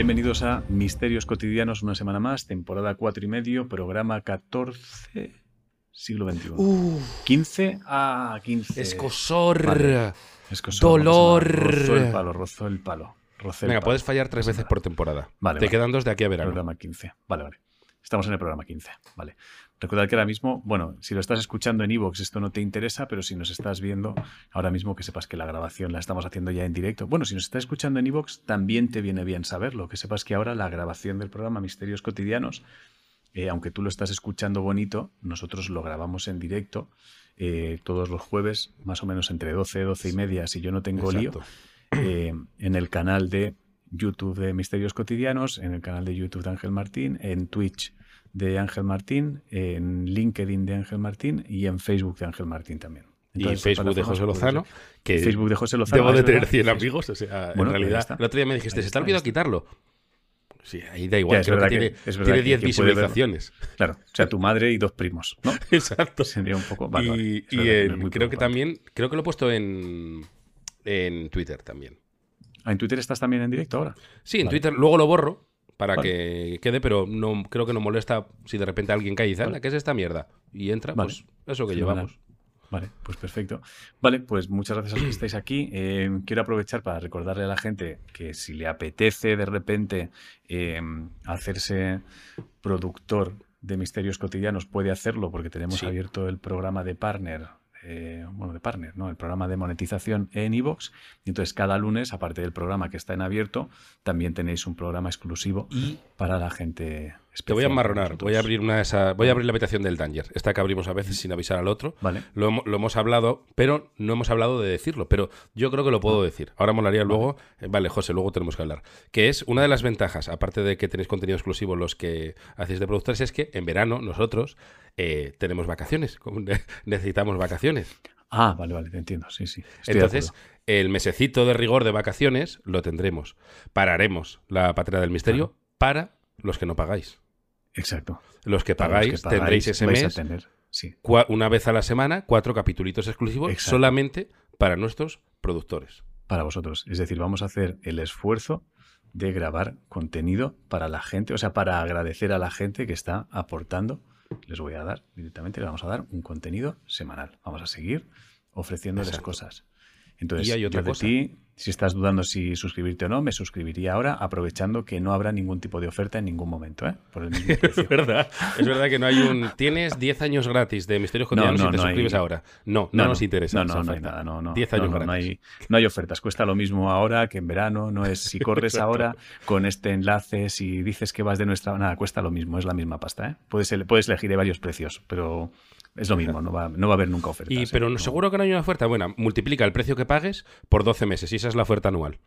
Bienvenidos a Misterios Cotidianos, una semana más, temporada 4 y medio, programa 14, siglo XXI. 15 a 15. Escosor. Vale. Escosor, Dolor. Rozó el palo, rozó el palo. rozó el Venga, palo. puedes fallar tres veces por temporada. Vale, Te vale. quedan dos de aquí a verano. Programa 15. Vale, vale. Estamos en el programa 15. Vale. Recordad que ahora mismo, bueno, si lo estás escuchando en Evox, esto no te interesa, pero si nos estás viendo ahora mismo, que sepas que la grabación la estamos haciendo ya en directo. Bueno, si nos estás escuchando en Evox, también te viene bien saberlo. Que sepas que ahora la grabación del programa Misterios Cotidianos, eh, aunque tú lo estás escuchando bonito, nosotros lo grabamos en directo eh, todos los jueves, más o menos entre 12 12 y media, si yo no tengo lío eh, en el canal de YouTube de Misterios Cotidianos, en el canal de YouTube de Ángel Martín, en Twitch de Ángel Martín, en LinkedIn de Ángel Martín y en Facebook de Ángel Martín también. Y Facebook de José Lozano, que Facebook de José Lozano. debo de tener verdad. 100 Sí, amigos. O sea, Bueno, en realidad, el otro día me dijiste, ¿se está, está. quitarlo? Sí, ahí da igual, creo que tiene, que- tiene que 10 quien puede verlo. visualizaciones. Claro, o sea, tu madre y dos primos, ¿no? Exacto. Sería un poco... vale, vale, y en- creo que también, creo que lo he puesto en, en Twitter también. Ah, ¿En Twitter estás también en directo ahora? Sí, en Vale. Twitter luego lo borro para Vale. que quede, pero no creo que no molesta si de repente alguien cae y dice, Vale. "Anda, ¿qué es esta mierda? Y entra, Vale. pues eso que Fenomenal. llevamos. Vale, pues perfecto. Vale, pues muchas gracias a los que estáis aquí. Eh, quiero aprovechar para recordarle a la gente que si le apetece de repente eh, hacerse productor de misterios cotidianos, puede hacerlo porque tenemos Sí. abierto el programa de partner. Eh, bueno, de partner, ¿no? El programa de monetización en iVoox. Y entonces cada lunes, aparte del programa que está en abierto, también tenéis un programa exclusivo Y para la gente. Te voy a amarronar, voy a abrir una de esas, voy a abrir la habitación del Danger, esta que abrimos a veces sin avisar al otro. Vale. Lo, hemo- lo hemos hablado, pero no hemos hablado de decirlo. Pero yo creo que lo Ah. puedo decir. Ahora molaría luego. eh, Vale, José, luego tenemos que hablar. Que es una de las ventajas, aparte de que tenéis contenido exclusivo los que hacéis de productores, es que en verano nosotros eh, tenemos vacaciones. Necesitamos vacaciones. Ah, vale, vale, te entiendo. Sí, sí. estoy Entonces, el mesecito de rigor de vacaciones lo tendremos. Pararemos la patria del misterio para los que no pagáis. Exacto. Los que los pagáis, que pagáis, tendréis ese a mes tener, sí. cua- una vez a la semana, cuatro capitulitos exclusivos Exacto. solamente para nuestros productores. para vosotros. Es decir, vamos a hacer el esfuerzo de grabar contenido para la gente, o sea, para agradecer a la gente que está aportando. Les voy a dar directamente, le vamos a dar un contenido semanal. Vamos a seguir ofreciéndoles Exacto. cosas. Entonces, Y hay otra yo de cosa. ti, si estás dudando si suscribirte o no, me suscribiría ahora, aprovechando que no habrá ningún tipo de oferta en ningún momento, ¿eh? Por el mismo precio. Es verdad. Es verdad que no hay un. Tienes 10 años gratis de Misterios Cotidianos no, y te no hay- suscribes ahora. No, no, nos interesa. No, no, no hay oferta. nada. No, no, 10 no, años gratis. hay, no hay ofertas. Cuesta lo mismo ahora que en verano. No es si corres ahora con este enlace, si dices que vas de nuestra. Nada, cuesta lo mismo. Es la misma pasta. ¿eh? Puedes, puedes elegir de varios precios, pero es lo mismo. No va, no va a haber nunca ofertas. Y, ¿eh? pero No. seguro que no hay una oferta buena. Multiplica el precio que pagues por 12 meses y esa es la oferta anual.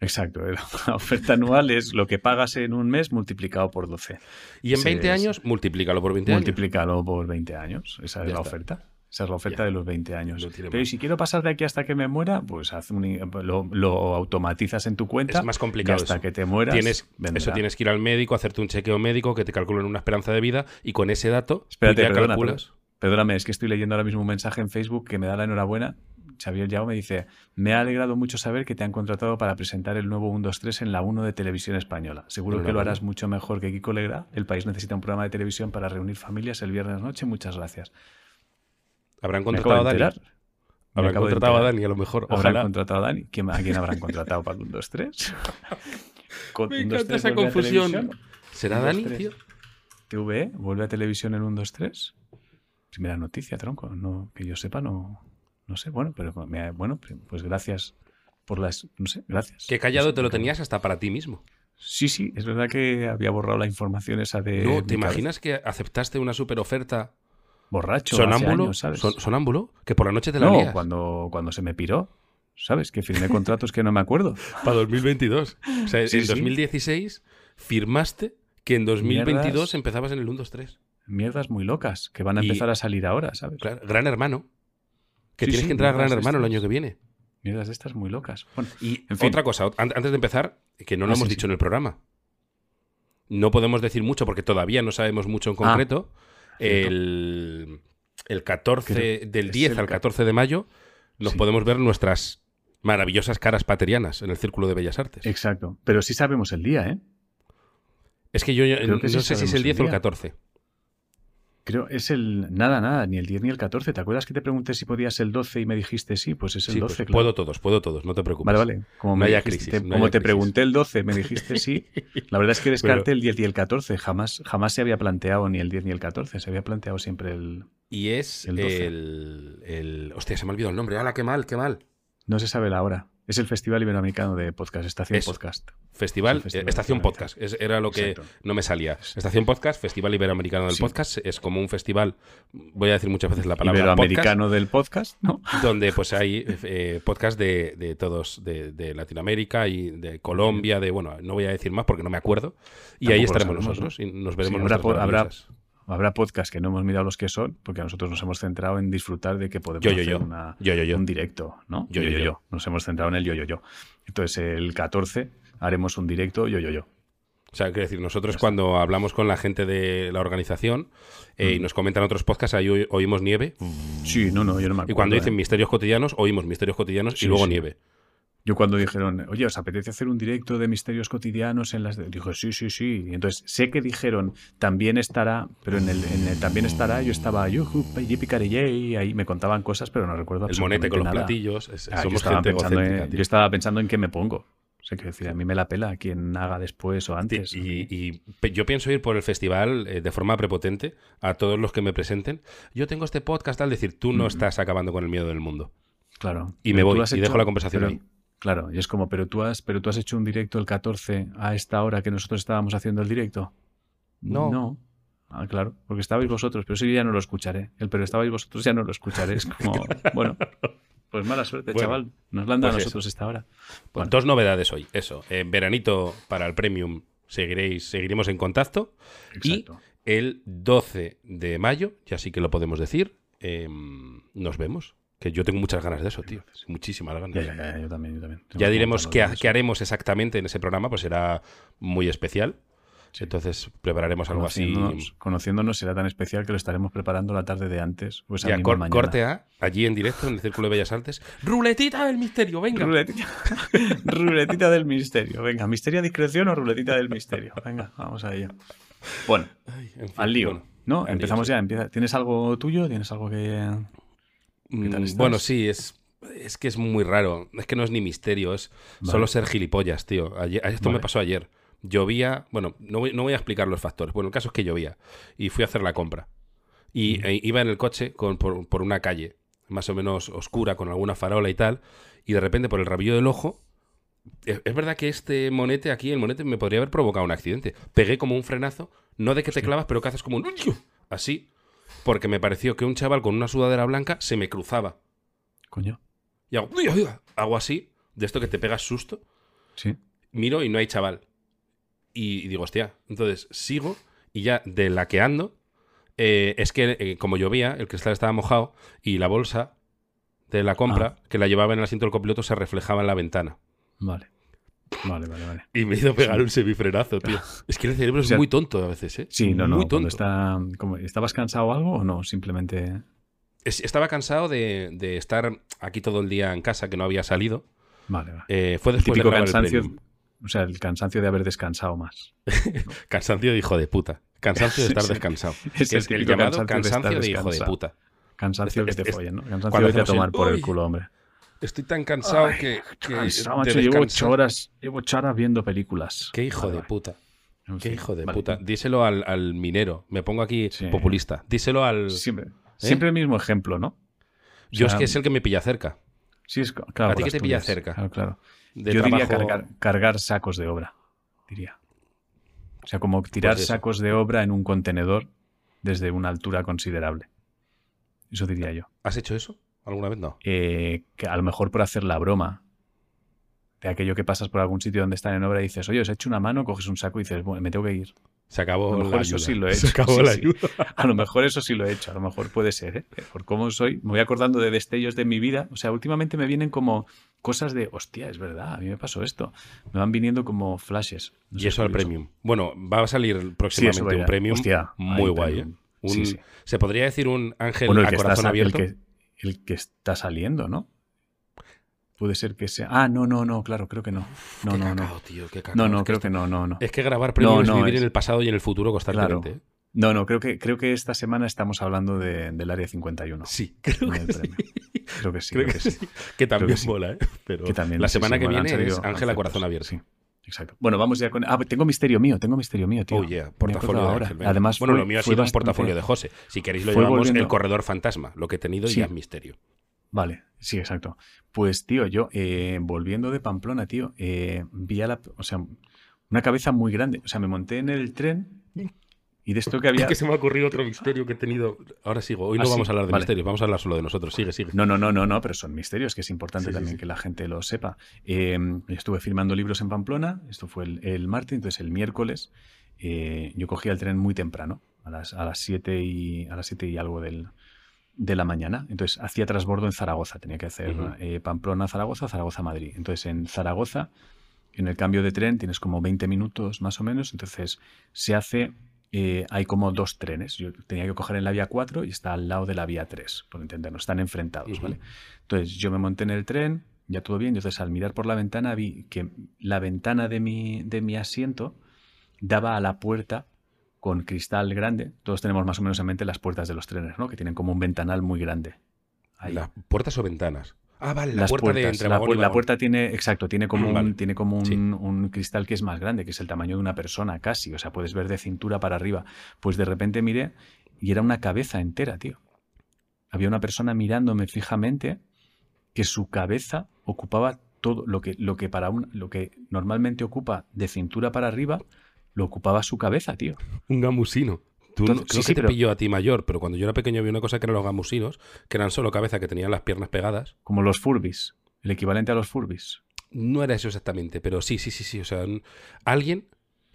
Exacto. ¿eh? La oferta anual es lo que pagas en un mes multiplicado por 12. Y en Sí, 20 es- años, multiplícalo por 20 años. Multiplícalo por 20 años. Esa es Ya la está. oferta. Esa es la oferta Ya. de los 20 años. Pero ¿y más. si quiero pasar de aquí hasta que me muera, pues haz un- lo, lo automatizas en tu cuenta. Es más complicado Y hasta eso. que te mueras. Tienes, vendrá. eso tienes que ir al médico, hacerte un chequeo médico que te calculen una esperanza de vida y con ese dato tú Espérate, ya perdona, calculas. Perdóname, es que estoy leyendo ahora mismo un mensaje en Facebook que me da la enhorabuena. Xavier Yao me dice, me ha alegrado mucho saber que te han contratado para presentar el nuevo 1-2-3 en la 1 de Televisión Española. Seguro que lo harás mucho mejor que Kiko Legra. El país necesita un programa de televisión para reunir familias el viernes noche. Muchas gracias. Habrán contratado a Dani. Habrán contratado a. Dani, a lo mejor. ¿Habrán Ojalá. contratado a Dani? ¿Quién- ¿A quién habrán contratado para el 1-2-3? Con Me 1, 2, encanta 3 esa confusión. ¿Será Dani, tío? TVE vuelve a televisión en 1, 2, 3. Primera noticia, tronco. No, que yo sepa, no, no sé. Bueno, pero me- bueno, pues gracias por las. No sé, gracias. Qué callado No sé, te lo tenías hasta para ti mismo. Sí, sí, es verdad que había borrado la información esa de. no, ¿te imaginas que aceptaste una super oferta. Borracho. sonámbulo? años, ¿sabes? son- ¿Sonámbulo? Que por la noche te la no, lías. cuando, cuando se me piró. ¿Sabes? Que firmé contratos que no me acuerdo. Para 2022. O sea, Sí, en sí. 2016 firmaste que en 2022 Mierdas. empezabas en el 1, 2, 3. Mierdas muy locas que van a Y- empezar a salir ahora, ¿sabes? Claro, Gran Hermano. Que Sí, tienes sí, que entrar a Gran Hermano el año que viene. Mierdas de estas muy locas. Bueno, Y En fin. otra cosa, an- antes de empezar, que no lo Ah, hemos sí, dicho en el programa. No podemos decir mucho porque todavía no sabemos mucho en Ah, concreto. el, el 14, Creo- del es 10 el al ca- 14 de mayo nos podemos ver nuestras maravillosas caras paterianas en el Círculo de Bellas Artes. Exacto. Pero sí sabemos el día, ¿eh? Es que yo yo no sé si es el el 10 o el día. 14. Creo, es el. Nada, nada, ni el 10 ni el 14. ¿Te acuerdas que te pregunté si podías el 12 y me dijiste sí? Pues es el Sí, 12, pues claro. puedo todos, puedo todos, no te preocupes. Vale, vale. Como, No me haya dijiste- crisis, te- no como haya te crisis. pregunté el 12, me dijiste sí. La verdad es que descarté el 10 y el 14. Jamás, jamás se había planteado ni el 10 ni el 14. Se había planteado siempre el. Y es El el, 12. el, Hostia, se me ha olvidado el nombre. ¡Hala, qué mal, qué mal! No se sabe la hora. Es el Festival Iberoamericano de Podcast, Estación Eso. Podcast. Festival, Es el festival Estación. Podcast. Es- era lo que Exacto. no me salía. Estación Podcast, Festival Iberoamericano del Sí. Podcast. Es como un festival, voy a decir muchas veces la palabra podcast, Iberoamericano del podcast, ¿no? donde pues hay eh, podcast de, de todos, de, de Latinoamérica y de Colombia, de, bueno, no voy a decir más porque no me acuerdo. Y ahí Tampoco estaremos sabemos, nosotros y nos veremos Sí, habrá habrá-. Habrá podcasts que no hemos mirado los que son, porque nosotros nos hemos centrado en disfrutar de que podemos Yo, yo, hacer yo. una- un directo, ¿no? Yo, yo, yo. Nos hemos centrado en el yo, yo, yo. Entonces, el 14 haremos un directo yo, yo, yo. O sea, quiero decir, nosotros cuando hablamos con la gente de la organización eh, y Mm. nos comentan otros podcasts, ahí oí- oímos nieve. Sí, no, no, yo no me acuerdo. Y cuando ¿eh? dicen misterios cotidianos, oímos misterios cotidianos Sí, y luego sí. nieve. Yo cuando dijeron, oye, ¿os apetece hacer un directo de misterios cotidianos en las... de-?" Dije, sí, sí, sí. Y entonces sé que dijeron, también estará, pero en el, en el también estará, yo estaba, cari, yay", ahí me contaban cosas, pero no recuerdo El monete con los platillos. es- Ah, yo, somos estaba gente pensando en, yo estaba pensando en qué me pongo. O sea, que decir, a mí me la pela quien haga después o antes. Y, y yo pienso ir por el festival eh, de forma prepotente a todos los que me presenten. Yo tengo este podcast, al decir, tú no Mm. estás acabando con el miedo del mundo. Claro. Y me voy, y dejo la conversación pero- ahí. Claro, y es como, pero tú has, pero tú has hecho un directo el 14 a esta hora que nosotros estábamos haciendo el directo. No. No. Ah, claro, porque estabais vosotros, pero eso yo ya no lo escucharé. El pero estabais vosotros ya no lo escucharé. Es como, bueno, pues mala suerte, Bueno, chaval. Nos la han dado pues a nosotros esta hora. Pues Bueno. Dos novedades hoy. Eso, en veranito para el Premium seguiréis, seguiremos en contacto. Exacto. Y el 12 de mayo, ya sí que lo podemos decir, em, nos vemos. Que yo tengo muchas ganas de eso, tío. Muchísimas ganas. Ya, ya, ya, yo también, yo también. Ya que diremos qué, haremos exactamente en ese programa, pues será muy especial. Sí. Entonces prepararemos algo así. Conociéndonos, será tan especial que lo estaremos preparando la tarde de antes. Pues Ya, cor- corte A, allí en directo en el Círculo de Bellas Artes. ¡Ruletita del misterio! ¡Venga! Ruletita, ruletita del misterio. Venga, misterio a discreción o ruletita del misterio. Venga, vamos a ello. Bueno, Ay, en fin, al lío. bueno, ¿No? lío, Empezamos sí. ya. Empieza. ¿Tienes algo tuyo? ¿Tienes algo que.? ¿Qué tal Mm, estás? Bueno, sí, es, es que es muy raro. Es que no es ni misterio, es Vale. solo ser gilipollas, tío. Ayer- esto me pasó ayer. Llovía, bueno, no voy, no voy a explicar los factores. Bueno, el caso es que llovía y fui a hacer la compra. Y e iba en el coche con, por, por una calle más o menos oscura, con alguna farola y tal, y de repente por el rabillo del ojo, es, es verdad que este monete aquí, el monete, me podría haber provocado un accidente. Pegué como un frenazo, no de que te clavas, pero que haces como un... Así, porque me pareció que un chaval con una sudadera blanca se me cruzaba. Coño. Y hago, hago así, de esto que te pegas susto, Sí. miro y no hay chaval. Y, y digo, hostia, entonces sigo y ya de la que ando, eh, es que eh, como llovía, el cristal estaba mojado y la bolsa de la compra, que la llevaba en el asiento del copiloto, se reflejaba en la ventana. Vale. Vale, vale, vale. Y me hizo pegar un semifrenazo, tío. Es que el cerebro es O sea, muy tonto a veces, ¿eh? Sí, no, no. Muy tonto. está, como- ¿Estabas cansado o algo o no? Simplemente. Es- Estaba cansado de, de estar aquí todo el día en casa, que no había salido. Vale, vale. Eh, fue después de Típico el cansancio. Premium. O sea, el cansancio de haber descansado más. Cansancio de hijo de puta. Cansancio de estar descansado. Es Que el es el llamado cansancio de cansancio de hijo de puta. Cansancio que te follen, ¿no? Cansancio de tomar el, por el culo, hombre. Estoy tan cansado Ay, que, que Cansado, de macho, llevo ocho horas, llevo ocho horas viendo películas. Qué hijo Vale, de puta. En Qué fin, hijo de vale. puta. Díselo al, al minero. Me pongo aquí Sí. populista. Díselo al. Siempre, siempre el mismo ejemplo, ¿no? Yo o sea, es que es el que me pilla cerca. Sí, es, claro, ¿A ti qué te pilla cerca? Claro, claro. De Yo diría cargar, cargar sacos de obra, diría. O sea, como tirar Pues sacos de obra en un contenedor desde una altura considerable. Eso diría yo. ¿Has hecho eso? ¿Alguna vez no? Eh, que a lo mejor por hacer la broma de aquello que pasas por algún sitio donde están en obra y dices, oye, os he hecho una mano, coges un saco y dices, bueno, me tengo que ir. Se acabó A lo la eso ayuda. sí lo he Se hecho, acabó sí, la sí. ayuda. A lo mejor eso sí lo he hecho, a lo mejor puede ser, ¿eh? Por cómo soy, me voy acordando de destellos de mi vida. O sea, últimamente me vienen como cosas de, hostia, es verdad, a mí me pasó esto. Me van viniendo como flashes. No Y eso al premium. Bueno, va a salir próximamente un premium Hostia, muy guay. premium. ¿eh? Un-. Se podría decir un ángel Bueno, a está, corazón sa- el, abierto. que, el que está saliendo, ¿no? Puede ser que sea. Ah, no, no, no, claro, creo que no. No, qué no, cacao, no. tío, qué cacao. No, no, creo que no, no, no. Es que grabar premium no, vivir es- en el pasado y en el futuro constantemente. Claro. ¿eh? No, no, creo que, creo que esta semana estamos hablando de- del área 51. Sí, creo que sí. Creo que sí, Creo creo que que sí. Que también mola, ¿eh? Pero Que también, la semana sí, que viene es Ángela Corazón Abierto. Sí, exacto. Bueno, vamos ya con. Ah, tengo misterio mío, tengo misterio mío, tío. Oh, yeah, portafolio de ahora. Ángel. Además, bueno, fue- lo mío ha sido un portafolio de José. Si queréis lo llamamos volviendo- el corredor fantasma. Lo que he tenido Sí. ya es misterio. Vale, sí, exacto. Pues, tío, yo, eh, volviendo de Pamplona, tío, eh, vi a la. O sea, una cabeza muy grande. O sea, me monté en el tren y de esto que había. Es que se me ha ocurrido otro misterio que he tenido. Ahora sigo. Hoy no Ah, sí, vamos a hablar de vale. misterios, vamos a hablar solo de nosotros. Sigue, sigue. No, no, no, no, no, pero son misterios que es importante Sí, también sí. que la gente lo sepa. Eh, estuve firmando libros en Pamplona, esto fue el, el martes, entonces el miércoles eh, yo cogía el tren muy temprano, a las, a las 7 y, a las siete y algo del, de la mañana. Entonces hacía transbordo en Zaragoza, tenía que hacer eh, Pamplona-Zaragoza, Zaragoza-Madrid. Entonces en Zaragoza, en el cambio de tren, tienes como 20 minutos más o menos, entonces se hace eh, hay como dos trenes. Yo tenía que coger en la vía 4 y está al lado de la vía 3, por entendernos, están enfrentados. ¿vale? Entonces yo me monté en el tren, ya todo bien, y entonces al mirar por la ventana vi que la ventana de mi, de mi asiento daba a la puerta con cristal grande. Todos tenemos más o menos en mente las puertas de los trenes, ¿no? Que tienen como un ventanal muy grande. Ahí. ¿Las puertas o ventanas? Ah, vale, la Las puerta de puertas, entre la, pu- puerta tiene, exacto, tiene como, Vale. un, tiene como un, Sí. un cristal que es más grande, que es el tamaño de una persona casi, o sea, puedes ver de cintura para arriba. Pues de repente miré y era una cabeza entera, tío. Había una persona mirándome fijamente que su cabeza ocupaba todo lo que, lo que para un, lo que normalmente ocupa de cintura para arriba, lo ocupaba su cabeza, tío. Un gamusino. Tú no- Entonces, creo sí, que sí, te pilló a ti mayor, pero cuando yo era pequeño había una cosa que eran los gamusinos, que eran solo cabeza que tenían las piernas pegadas. Como los furbis, el equivalente a los furbis. No era eso exactamente, pero sí, sí, sí, sí. O sea, alguien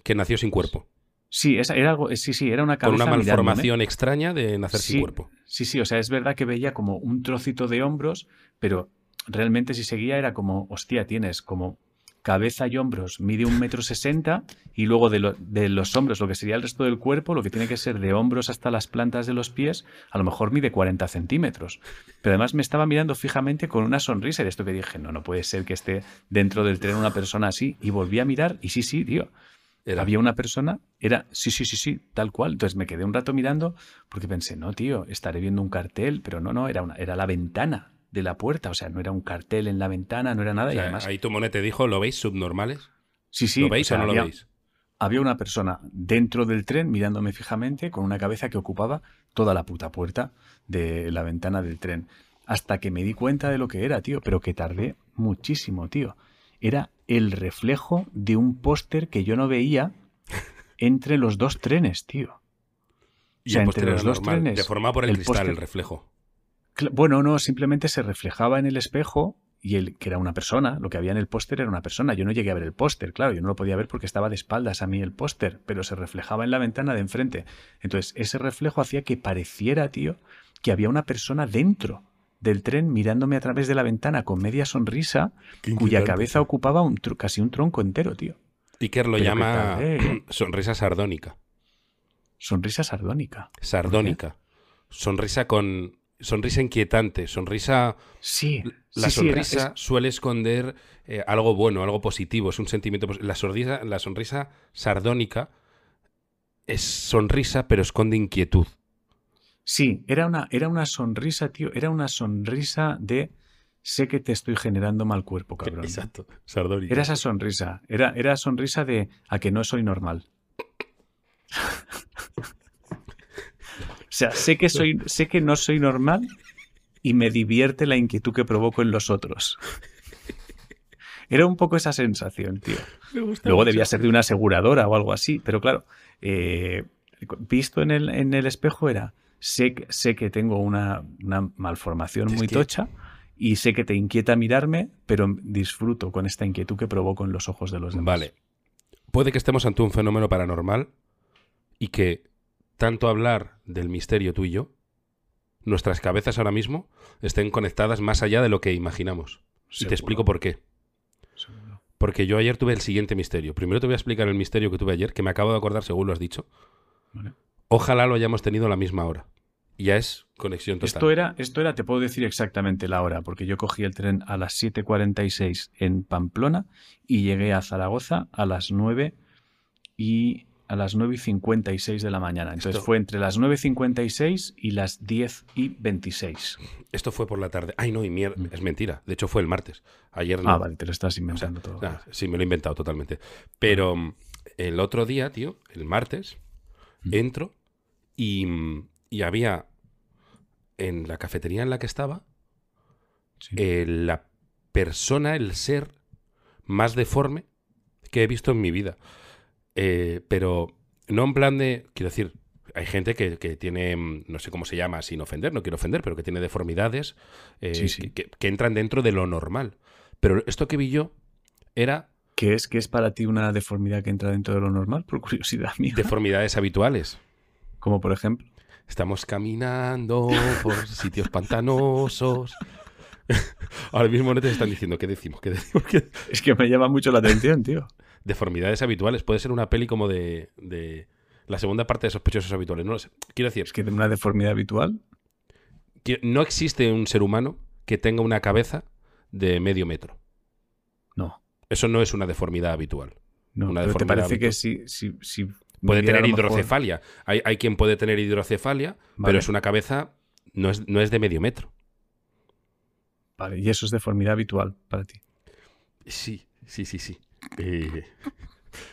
que nació sin cuerpo. Sí, esa, era algo, sí, sí, era una Con cabeza una mirándome. malformación extraña de nacer sin cuerpo. Sí, sí, o sea, es verdad que veía como un trocito de hombros, pero realmente si seguía era como, hostia, tienes como cabeza y hombros, mide un metro sesenta y luego de, lo- de los hombros, lo que sería el resto del cuerpo, lo que tiene que ser de hombros hasta las plantas de los pies, a lo mejor mide 40 centímetros. Pero además me estaba mirando fijamente con una sonrisa y esto que dije, no, no puede ser que esté dentro del tren una persona así. Y volví a mirar y sí, sí, tío. Era. Había una persona, era, sí, sí, sí, sí, tal cual. Entonces me quedé un rato mirando porque pensé, no, tío, estaré viendo un cartel, pero no, no, era, una, era la ventana de la puerta, o sea, no era un cartel en la ventana, no era nada. O y además, ahí tu monet te dijo, ¿lo veis subnormales? sí, sí, ¿Lo veis o sea, o no lo veis? había una persona dentro del tren mirándome fijamente con una cabeza que ocupaba toda la puta puerta de la ventana del tren. Hasta que me di cuenta de lo que era, tío, pero que tardé muchísimo, tío. Era el reflejo de un póster que yo no veía entre los dos trenes, tío. Y o sea, el entre los dos normal, trenes, Deformado por el, el cristal, póster- el reflejo. Bueno, no, simplemente se reflejaba en el espejo y el que era una persona, lo que había en el póster era una persona. Yo no llegué a ver el póster, claro, yo no lo podía ver porque estaba de espaldas a mí el póster, pero se reflejaba en la ventana de enfrente. Entonces, ese reflejo hacía que pareciera, tío, que había una persona dentro del tren mirándome a través de la ventana con media sonrisa, cuya cabeza ocupaba un casi un tronco entero, tío. Iker lo Pero llama tardé. sonrisa sardónica. Sonrisa sardónica. Sardónica. Sonrisa con. Sonrisa inquietante. Sonrisa. Sí. La sí, sí, era- sonrisa es- suele esconder eh, algo bueno, algo positivo. Es un sentimiento. La sonrisa, la sonrisa sardónica es sonrisa, pero esconde inquietud. Sí, era una, era una sonrisa, tío. Era una sonrisa de sé que te estoy generando mal cuerpo, cabrón. Exacto. Sardónica. Era esa sonrisa. Era, era sonrisa de a que no soy normal. o sea, sé que soy, sé que no soy normal y me divierte la inquietud que provoco en los otros. Era un poco esa sensación, tío. Me gusta Luego mucho. debía ser de una aseguradora o algo así, pero claro, eh, visto en el, en el espejo era, sé, que- sé que tengo una, una malformación Es muy que- tocha y sé que te inquieta mirarme, pero disfruto con esta inquietud que provoco en los ojos de los demás. Vale. Puede que estemos ante un fenómeno paranormal y que tanto hablar del misterio tú y yo, nuestras cabezas ahora mismo estén conectadas más allá de lo que imaginamos. Y Seguro, te explico por qué. seguro. Porque yo ayer tuve el siguiente misterio. Primero te voy a explicar el misterio que tuve ayer, que me acabo de acordar según lo has dicho. Vale. Ojalá lo hayamos tenido a la misma hora. ya es conexión total. Esto era, esto era, te puedo decir exactamente la hora, porque yo cogí el tren a las 7.46 en Pamplona y llegué a Zaragoza a las 9 y a las 9 y 56 de la mañana. Entonces Esto- fue entre las 9.56 y las 10 y 26. Esto fue por la tarde. Ay, no, y mier- es mentira. De hecho, fue el martes. Ayer no. Ah, vale, te lo estás O sea, inventando todo. sí, me lo he inventado totalmente. Pero mm, el otro día, tío, el martes, Mm. entro y, mm, y había en la cafetería en la que estaba Sí. eh, la persona, el ser más deforme que he visto en mi vida. Eh, pero no en plan de, quiero decir, hay gente que, que tiene, mm, no sé cómo se llama, sin ofender, no quiero ofender, pero que tiene deformidades eh, Sí, sí. Que, que entran dentro de lo normal. Pero esto que vi yo era ¿Qué es, ¿Qué es para ti una deformidad que entra dentro de lo normal? Por curiosidad mía. deformidades habituales. Como por ejemplo. Estamos caminando por sitios pantanosos. Ahora mismo no te están diciendo qué decimos, qué decimos, qué- Es que me llama mucho la atención, tío. Deformidades habituales. Puede ser una peli como de, de la segunda parte de sospechosos habituales. No lo sé. Quiero decir, Es que una deformidad habitual. que no existe un ser humano que tenga una cabeza de medio metro. No. Eso no es una deformidad habitual. No, Una pero te parece que habitual. si, si, si Puede tener hidrocefalia. Hay, hay quien puede tener hidrocefalia, Vale. pero es una cabeza, no es, no es de medio metro. Vale, y eso es deformidad habitual para ti. Sí, sí, sí, sí. Eh,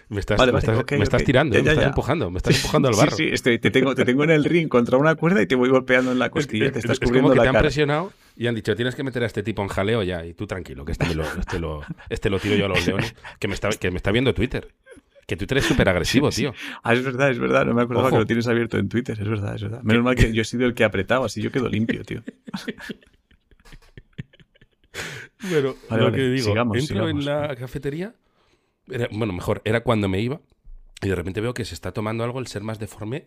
me estás, Vale, me vale, estás, ok, me estás ok. tirando, Ya, me estás ya. empujando, me estás empujando al barro. Sí, sí, estoy- te, tengo, te tengo en el ring contra una cuerda y te voy golpeando en la Es, costilla. Te estás es como cubriendo que la te han cara. presionado y han dicho, tienes que meter a este tipo en jaleo ya. Y tú tranquilo, que este, lo, este, lo, este lo tiro yo a los leones. Que me está, que me está viendo Twitter. Que Twitter es súper agresivo, tío. Ah, es verdad, es verdad. No me acordaba Ojo. que lo tienes abierto en Twitter. Es verdad, es verdad. Menos mal que yo he sido el que ha apretado, así yo quedo limpio, tío. Bueno, Vale, lo que digo, sigamos, entro en la cafetería. Era- bueno, mejor, era cuando me iba. Y de repente veo que se está tomando algo el ser más deforme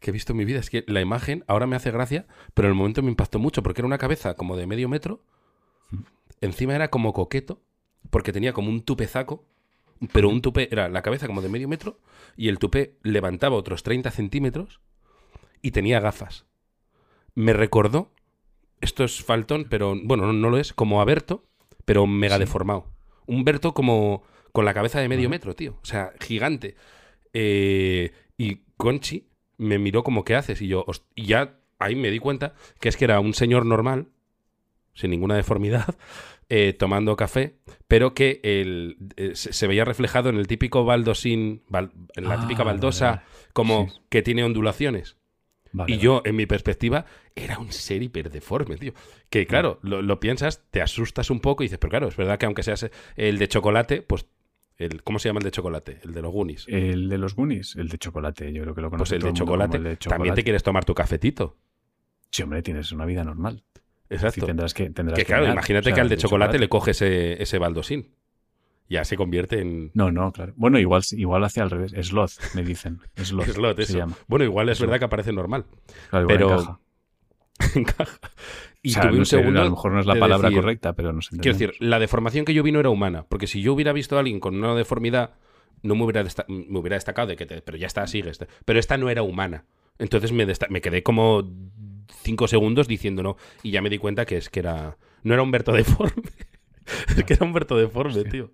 que he visto en mi vida. Es que la imagen ahora me hace gracia, pero en el momento me impactó mucho porque era una cabeza como de medio metro. Encima era como coqueto, porque tenía como un tupezaco. Pero un tupé era la cabeza como de medio metro y el tupé levantaba otros 30 centímetros y tenía gafas. Me recordó, esto es faltón, pero bueno, no, no lo es, como a Berto, pero mega Sí. deformado. Un Berto como con la cabeza de medio metro, tío. O sea, gigante. Eh, y Conchi me miró como, ¿qué haces? Y yo, y ya ahí me di cuenta que es que era un señor normal, sin ninguna deformidad, eh, tomando café, pero que el, eh, se, se veía reflejado en el típico baldosín, bal- en la Ah, típica vale, baldosa, vale. como Sí. que tiene ondulaciones. Vale, y yo, en mi perspectiva, era un ser hiperdeforme, tío. Que claro, lo, lo piensas, te asustas un poco y dices, pero claro, es verdad que aunque seas el de chocolate, pues, el, ¿cómo se llama el de chocolate? El de los Goonies. El de los Goonies, el de chocolate, yo creo que lo Pues conoce el todo de chocolate, el de también te quieres tomar tu cafetito. Sí, hombre, tienes una vida normal. Sí, Exacto. tendrás que, tendrás que claro, ganar. imagínate O sea, que al de chocolate, le coges ese, ese baldosín. Ya se convierte en... No, no, claro. Bueno, igual, igual hace al revés. Sloth, me dicen. Sloth, Slot, se eso. llama. Bueno, igual es verdad que aparece normal. Claro, igual Pero- encaja. Encaja. Y O sea, tuve no un sé, segundo a lo mejor no es la de palabra decir- correcta, pero no sé. Quiero decir, la deformación que yo vi no era humana, porque si yo hubiera visto a alguien con una deformidad, no me hubiera, me hubiera destacado de que, te- pero ya está, sigue. este. Pero esta no era humana. Entonces me, me quedé como cinco segundos diciendo no, y ya me di cuenta que es que era, no era Humberto deforme, es que era Humberto deforme, Hostia. tío.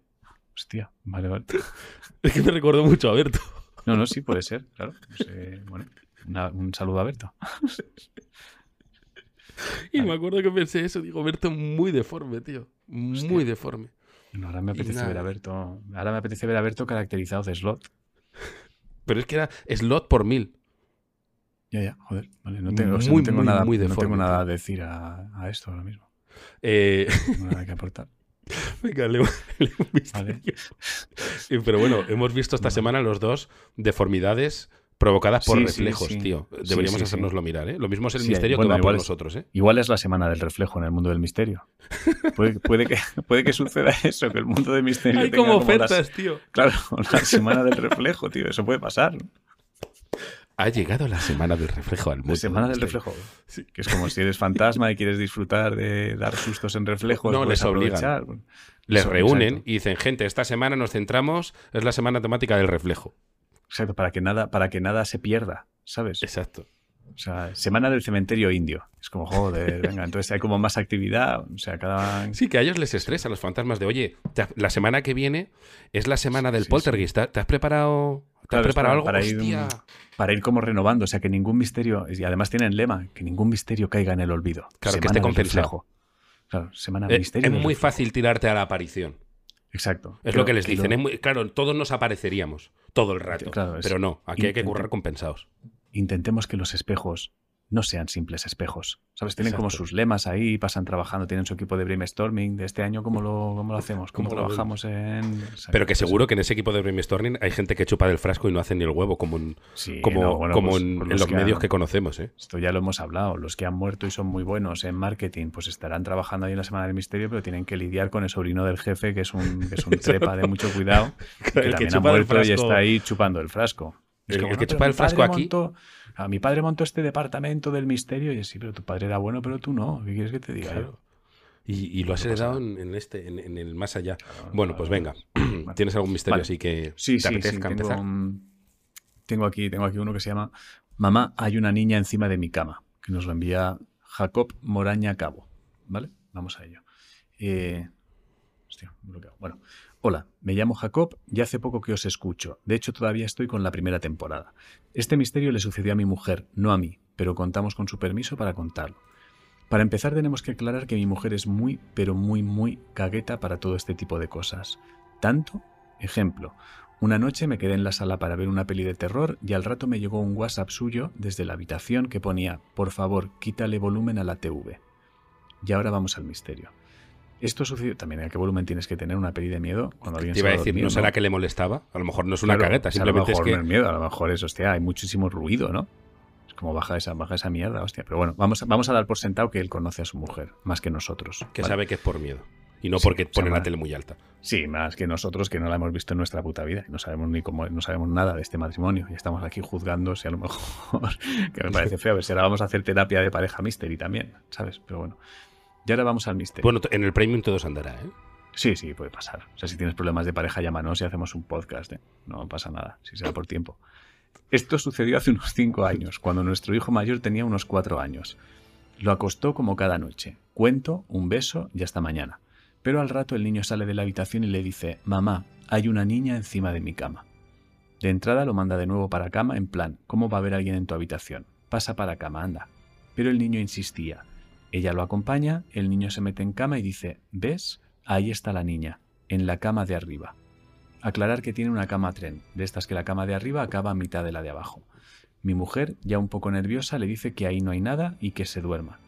Hostia, vale, vale. Es que me recordó mucho a Berto. No, no, sí puede ser, claro. Pues, eh, bueno, una- un saludo a Berto. Y me acuerdo que pensé eso, digo, Berto muy deforme, tío. Muy Hostia. deforme. No, ahora me apetece ver a Berto. Ahora me apetece ver a Berto caracterizado de slot. Pero es que era slot por mil. Ya, ya, joder. Vale, no tengo, o sea, Muy, no tengo muy, nada, muy no tengo deforme, nada a decir a, a esto ahora mismo. Eh, No tengo nada que aportar. venga, leo un Vale. Pero bueno, hemos visto esta semana los dos deformidades provocadas por Sí, reflejos, sí. tío. Deberíamos hacérnoslo mirar, ¿eh? Lo mismo es el misterio bueno, que va por es- nosotros, ¿eh? Igual es la semana del reflejo en el mundo del misterio. Puede, puede que, puede que suceda eso, que el mundo del misterio. Hay tenga como ofertas, tío. claro, la semana del reflejo, tío. Eso puede pasar. Ha llegado la semana del reflejo al mundo. La semana del reflejo. Sí. Que es como si eres fantasma y quieres disfrutar de dar sustos en reflejos. No, les obligan. aprovechar. Bueno, Les eso, reúnen exacto. y dicen, gente, esta semana nos centramos, es la semana temática del reflejo. Exacto, para que nada, para que nada se pierda, ¿sabes? Exacto. O sea, semana del cementerio indio. Es como, joder, venga, entonces hay como más actividad. O sea, cada. Sí, que a ellos les estresa los fantasmas de, oye, la semana que viene es la semana del poltergeist. ¿Te has preparado, ¿te has preparado algo? Para ir, para ir como renovando. O sea, que ningún misterio. Y además tienen lema, que ningún misterio caiga en el olvido. Claro, que esté compensado. Claro, semana de eh, misterio. Es muy fácil tirarte a la aparición. Exacto. Es lo que les dicen. claro, todos nos apareceríamos todo el rato. pero no, aquí hay que currar compensados intentemos que los espejos no sean simples espejos. ¿Sabes? Tienen como sus lemas ahí, pasan trabajando, tienen su equipo de brainstorming de este año, ¿cómo lo, cómo lo hacemos? ¿Cómo, trabajamos en...? Pero que seguro que en ese equipo de brainstorming hay gente que chupa del frasco y no hace ni el huevo, como en, como, como pues, en, los, medios que conocemos. ¿eh? Esto ya lo hemos hablado. Los que han muerto y son muy buenos en marketing, pues estarán trabajando ahí en la Semana del Misterio, pero tienen que lidiar con el sobrino del jefe, que es un, que es un trepa de mucho cuidado, que, el también ha muerto y está ahí chupando el frasco. el, que chupa el frasco aquí a mi padre montó este departamento del misterio y sí, pero tu padre era bueno, pero tú no. ¿Qué quieres que te diga? Y, lo has heredado en, este, en, el más allá. bueno, pues venga. ¿Tienes algún misterio así que sí, te sí, tengo, aquí, tengo aquí uno que se llama Mamá, hay una niña encima de mi cama, que nos lo envía Jacob Moraña Cabo. ¿Vale? Vamos a ello. Eh, hostia, Bueno, Hola, me llamo Jacob y hace poco que os escucho. De hecho, todavía estoy con la primera temporada. Este misterio le sucedió a mi mujer, no a mí, pero contamos con su permiso para contarlo. Para empezar, tenemos que aclarar que mi mujer es muy, pero muy, muy cagueta para todo este tipo de cosas. Tanto, ejemplo, una noche me quedé en la sala para ver una peli de terror y al rato me llegó un WhatsApp suyo desde la habitación que ponía, por favor, quítale volumen a la TV. Y ahora vamos al misterio. Esto sucedió también. ¿A qué volumen tienes que tener una peli de miedo cuando alguien Te iba a decir, ¿no será que le molestaba? A lo mejor no es una cagueta, simplemente a lo mejor es que. No es miedo, a lo mejor es, hostia, hay muchísimo ruido, ¿no? Es como baja esa, baja esa mierda, hostia. Pero bueno, vamos, vamos a dar por sentado que él conoce a su mujer, más que nosotros. Que sabe que es por miedo. Y no porque pone la tele muy alta. Sí, más que nosotros que no la hemos visto en nuestra puta vida. No sabemos ni cómo, no sabemos nada de este matrimonio. Y estamos aquí juzgando si a lo mejor, que me parece feo, a ver si ahora vamos a hacer terapia de pareja mystery también, ¿sabes? Pero bueno. Y ahora vamos al misterio. Bueno, en el premium todo se andará, ¿eh? Sí, sí, puede pasar. O sea, si tienes problemas de pareja, llámanos y hacemos un podcast. ¿eh? No pasa nada, si será por tiempo. Esto sucedió hace unos cinco años, cuando nuestro hijo mayor tenía unos cuatro años. Lo acostó como cada noche. Cuento, un beso y hasta mañana. Pero al rato el niño sale de la habitación y le dice, mamá, hay una niña encima de mi cama. De entrada lo manda de nuevo para cama en plan, ¿cómo va a haber alguien en tu habitación? Pasa para cama, anda. Pero el niño insistía, ella lo acompaña, el niño se mete en cama y dice, ¿ves? Ahí está la niña, en la cama de arriba. Aclarar que tiene una cama tren, de estas que la cama de arriba acaba a mitad de la de abajo. Mi mujer, ya un poco nerviosa, le dice que ahí no hay nada y que se duerma.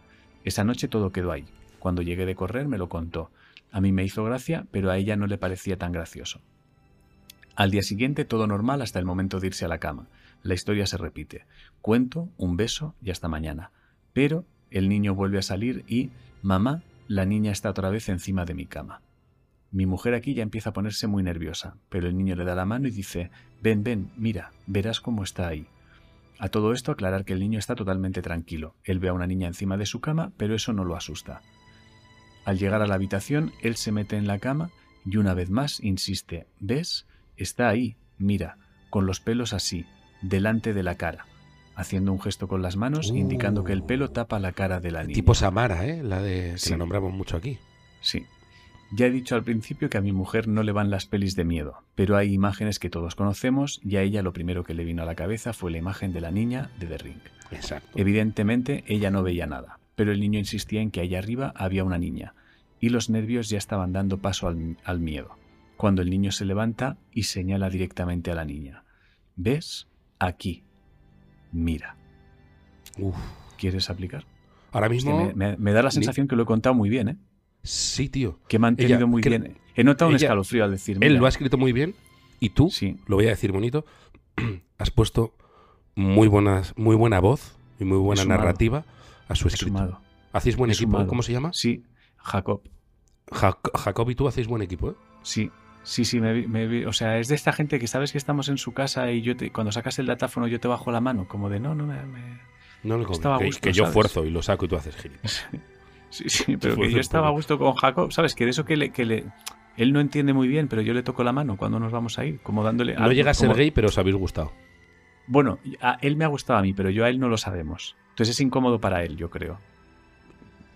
Esa noche todo quedó ahí. Cuando llegué de correr me lo contó. A mí me hizo gracia, pero a ella no le parecía tan gracioso. Al día siguiente todo normal hasta el momento de irse a la cama. La historia se repite. Cuento, un beso y hasta mañana. Pero el niño vuelve a salir y, mamá, la niña está otra vez encima de mi cama. Mi mujer aquí ya empieza a ponerse muy nerviosa, pero el niño le da la mano y dice, ven, ven, mira, verás cómo está ahí. A todo esto aclarar que el niño está totalmente tranquilo. Él ve a una niña encima de su cama, pero eso no lo asusta. Al llegar a la habitación, él se mete en la cama y una vez más insiste, ¿ves? Está ahí, mira, con los pelos así, delante de la cara haciendo un gesto con las manos, indicando que el pelo uh. tapa la cara de la niña. Tipo Samara, ¿eh? La de que la nombramos mucho aquí. Sí. Ya he dicho al principio que a mi mujer no le van las pelis de miedo, pero hay imágenes que todos conocemos y a ella lo primero que le vino a la cabeza fue la imagen de la niña de The Ring. Exacto. Evidentemente ella no veía nada, pero el niño insistía en que allá arriba había una niña y los nervios ya estaban dando paso al, al miedo, cuando el niño se levanta y señala directamente a la niña. ¿Ves? Aquí, mira. ¿Quieres aplicar? Ahora mismo. me, da la sensación que lo he contado muy bien, ¿eh? Sí, tío. Que he mantenido muy bien. He notado un escalofrío al decir. Él lo ha escrito muy bien y tú, sí. lo voy a decir bonito, has puesto muy, buenas, muy buena voz y muy buena narrativa a su escrito. ¿Hacéis buen equipo? ¿Cómo se llama? Sí, Jacob. Jacob y tú hacéis buen equipo, ¿eh? Sí, Sí, sí, me, o sea, es de esta gente que sabes que estamos en su casa y yo te, cuando sacas el datáfono yo te bajo la mano, como de no, no me... no le estaba que, gusto, que yo fuerzo y lo saco y tú haces gilipollas. Sí, sí, pero que yo estaba a gusto con Jacob, ¿sabes? Que de eso que le, que le... Él no entiende muy bien, pero yo le toco la mano cuando nos vamos a ir, como dándole... No llega a ser gay, pero os habéis gustado. Bueno, a él me ha gustado a mí, pero yo a él no lo sabemos. Entonces es incómodo para él, yo creo.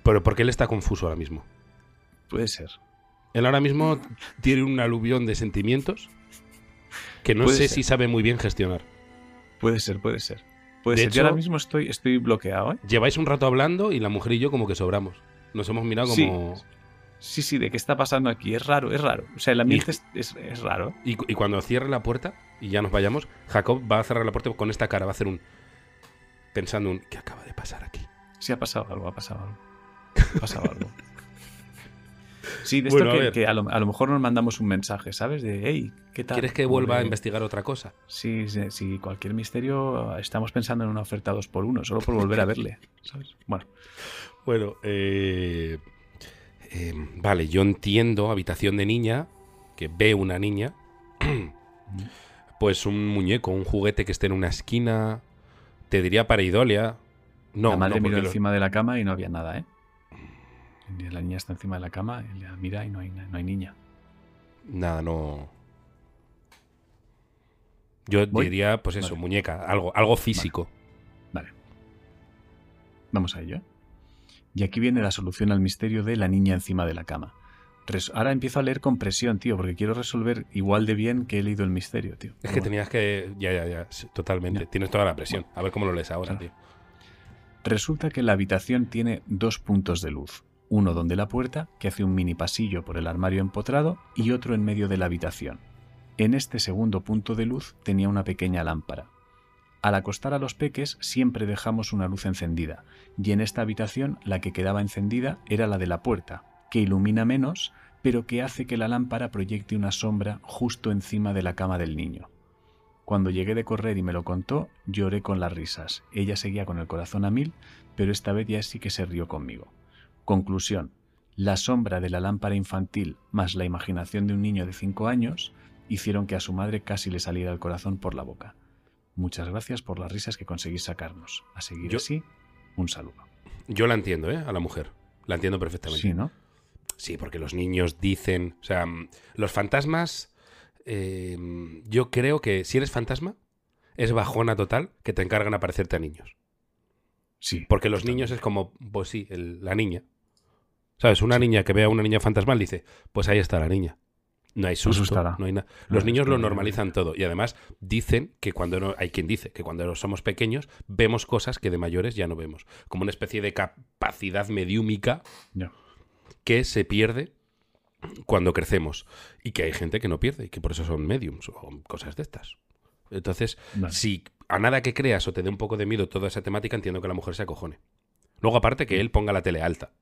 Pero porque él está confuso ahora mismo. Puede ser. Él ahora mismo tiene un aluvión de sentimientos que no Puede sé ser. si sabe muy bien gestionar. Puede ser, puede ser. Puede De ser. hecho- yo ahora mismo estoy, estoy bloqueado, ¿eh? Lleváis un rato hablando y la mujer y yo como que sobramos. Nos hemos mirado Sí. como... Sí, sí, de qué está pasando aquí. Es raro, es raro. O sea, el ambiente es, es- es raro. Y, y cuando cierre la puerta y ya nos vayamos, Jacob va a cerrar la puerta con esta cara, va a hacer un... Pensando un... ¿Qué acaba de pasar aquí? Sí, ha pasado algo, ha pasado algo. Ha pasado algo. Sí, de esto Bueno, que, a, lo, a lo mejor nos mandamos un mensaje, ¿sabes? De, hey, ¿qué tal? ¿Quieres que vuelva a investigar otra cosa? Sí, sí, sí, cualquier misterio, estamos pensando en una oferta 2 por 1 solo por volver a verle, ¿sabes? Bueno, Bueno, eh, eh, vale, yo entiendo habitación de niña, que ve una niña, pues un muñeco, un juguete que esté en una esquina, te diría pareidolia. No, la madre no, miró encima de la cama y no había nada, ¿eh? La niña está encima de la cama, y la mira y no hay, no hay niña. Nada, no. Yo ¿Voy? diría, pues eso, Vale. muñeca, algo, algo físico. Vale. Vamos a ello. Y aquí viene la solución al misterio de la niña encima de la cama. Res- Ahora empiezo a leer con presión, tío, porque quiero resolver igual de bien que he leído el misterio, tío. Es Pero que bueno. tenías que. Ya, ya, ya. totalmente. Ya. Tienes toda la presión. A ver cómo lo lees ahora, Claro. tío. Resulta que la habitación tiene dos puntos de luz. Uno donde la puerta, que hace un mini pasillo por el armario empotrado, y otro en medio de la habitación. En este segundo punto de luz tenía una pequeña lámpara. Al acostar a los peques siempre dejamos una luz encendida, y en esta habitación la que quedaba encendida era la de la puerta, que ilumina menos, pero que hace que la lámpara proyecte una sombra justo encima de la cama del niño. Cuando llegué de correr y me lo contó, lloré con las risas. Ella seguía con el corazón a mil, pero esta vez ya sí que se rió conmigo. Conclusión. La sombra de la lámpara infantil más la imaginación de un niño de 5 años hicieron que a su madre casi le saliera el corazón por la boca. Muchas gracias por las risas que conseguís sacarnos. A seguir Yo- así, un saludo. Yo la entiendo, ¿eh? A la mujer. La entiendo perfectamente. Sí, ¿no? Sí, porque los niños dicen. O sea, los fantasmas. eh, yo creo que si eres fantasma, es bajona total que te encargan aparecerte a niños. Sí. Porque los niños es como, pues sí, el- la niña. ¿Sabes? Una niña que vea a una niña fantasmal dice, pues ahí está la niña. No hay susto, asustará. no hay nada. Los niños lo normalizan todo. Y además dicen que cuando no, hay quien dice que cuando somos pequeños vemos cosas que de mayores ya no vemos. Como una especie de capacidad mediúmica que se pierde cuando crecemos. Y que hay gente que no pierde y que por eso son mediums o cosas de estas. Entonces, Vale. si a nada que creas o te dé un poco de miedo toda esa temática, entiendo que la mujer se acojone. Luego, aparte, que él ponga la tele alta.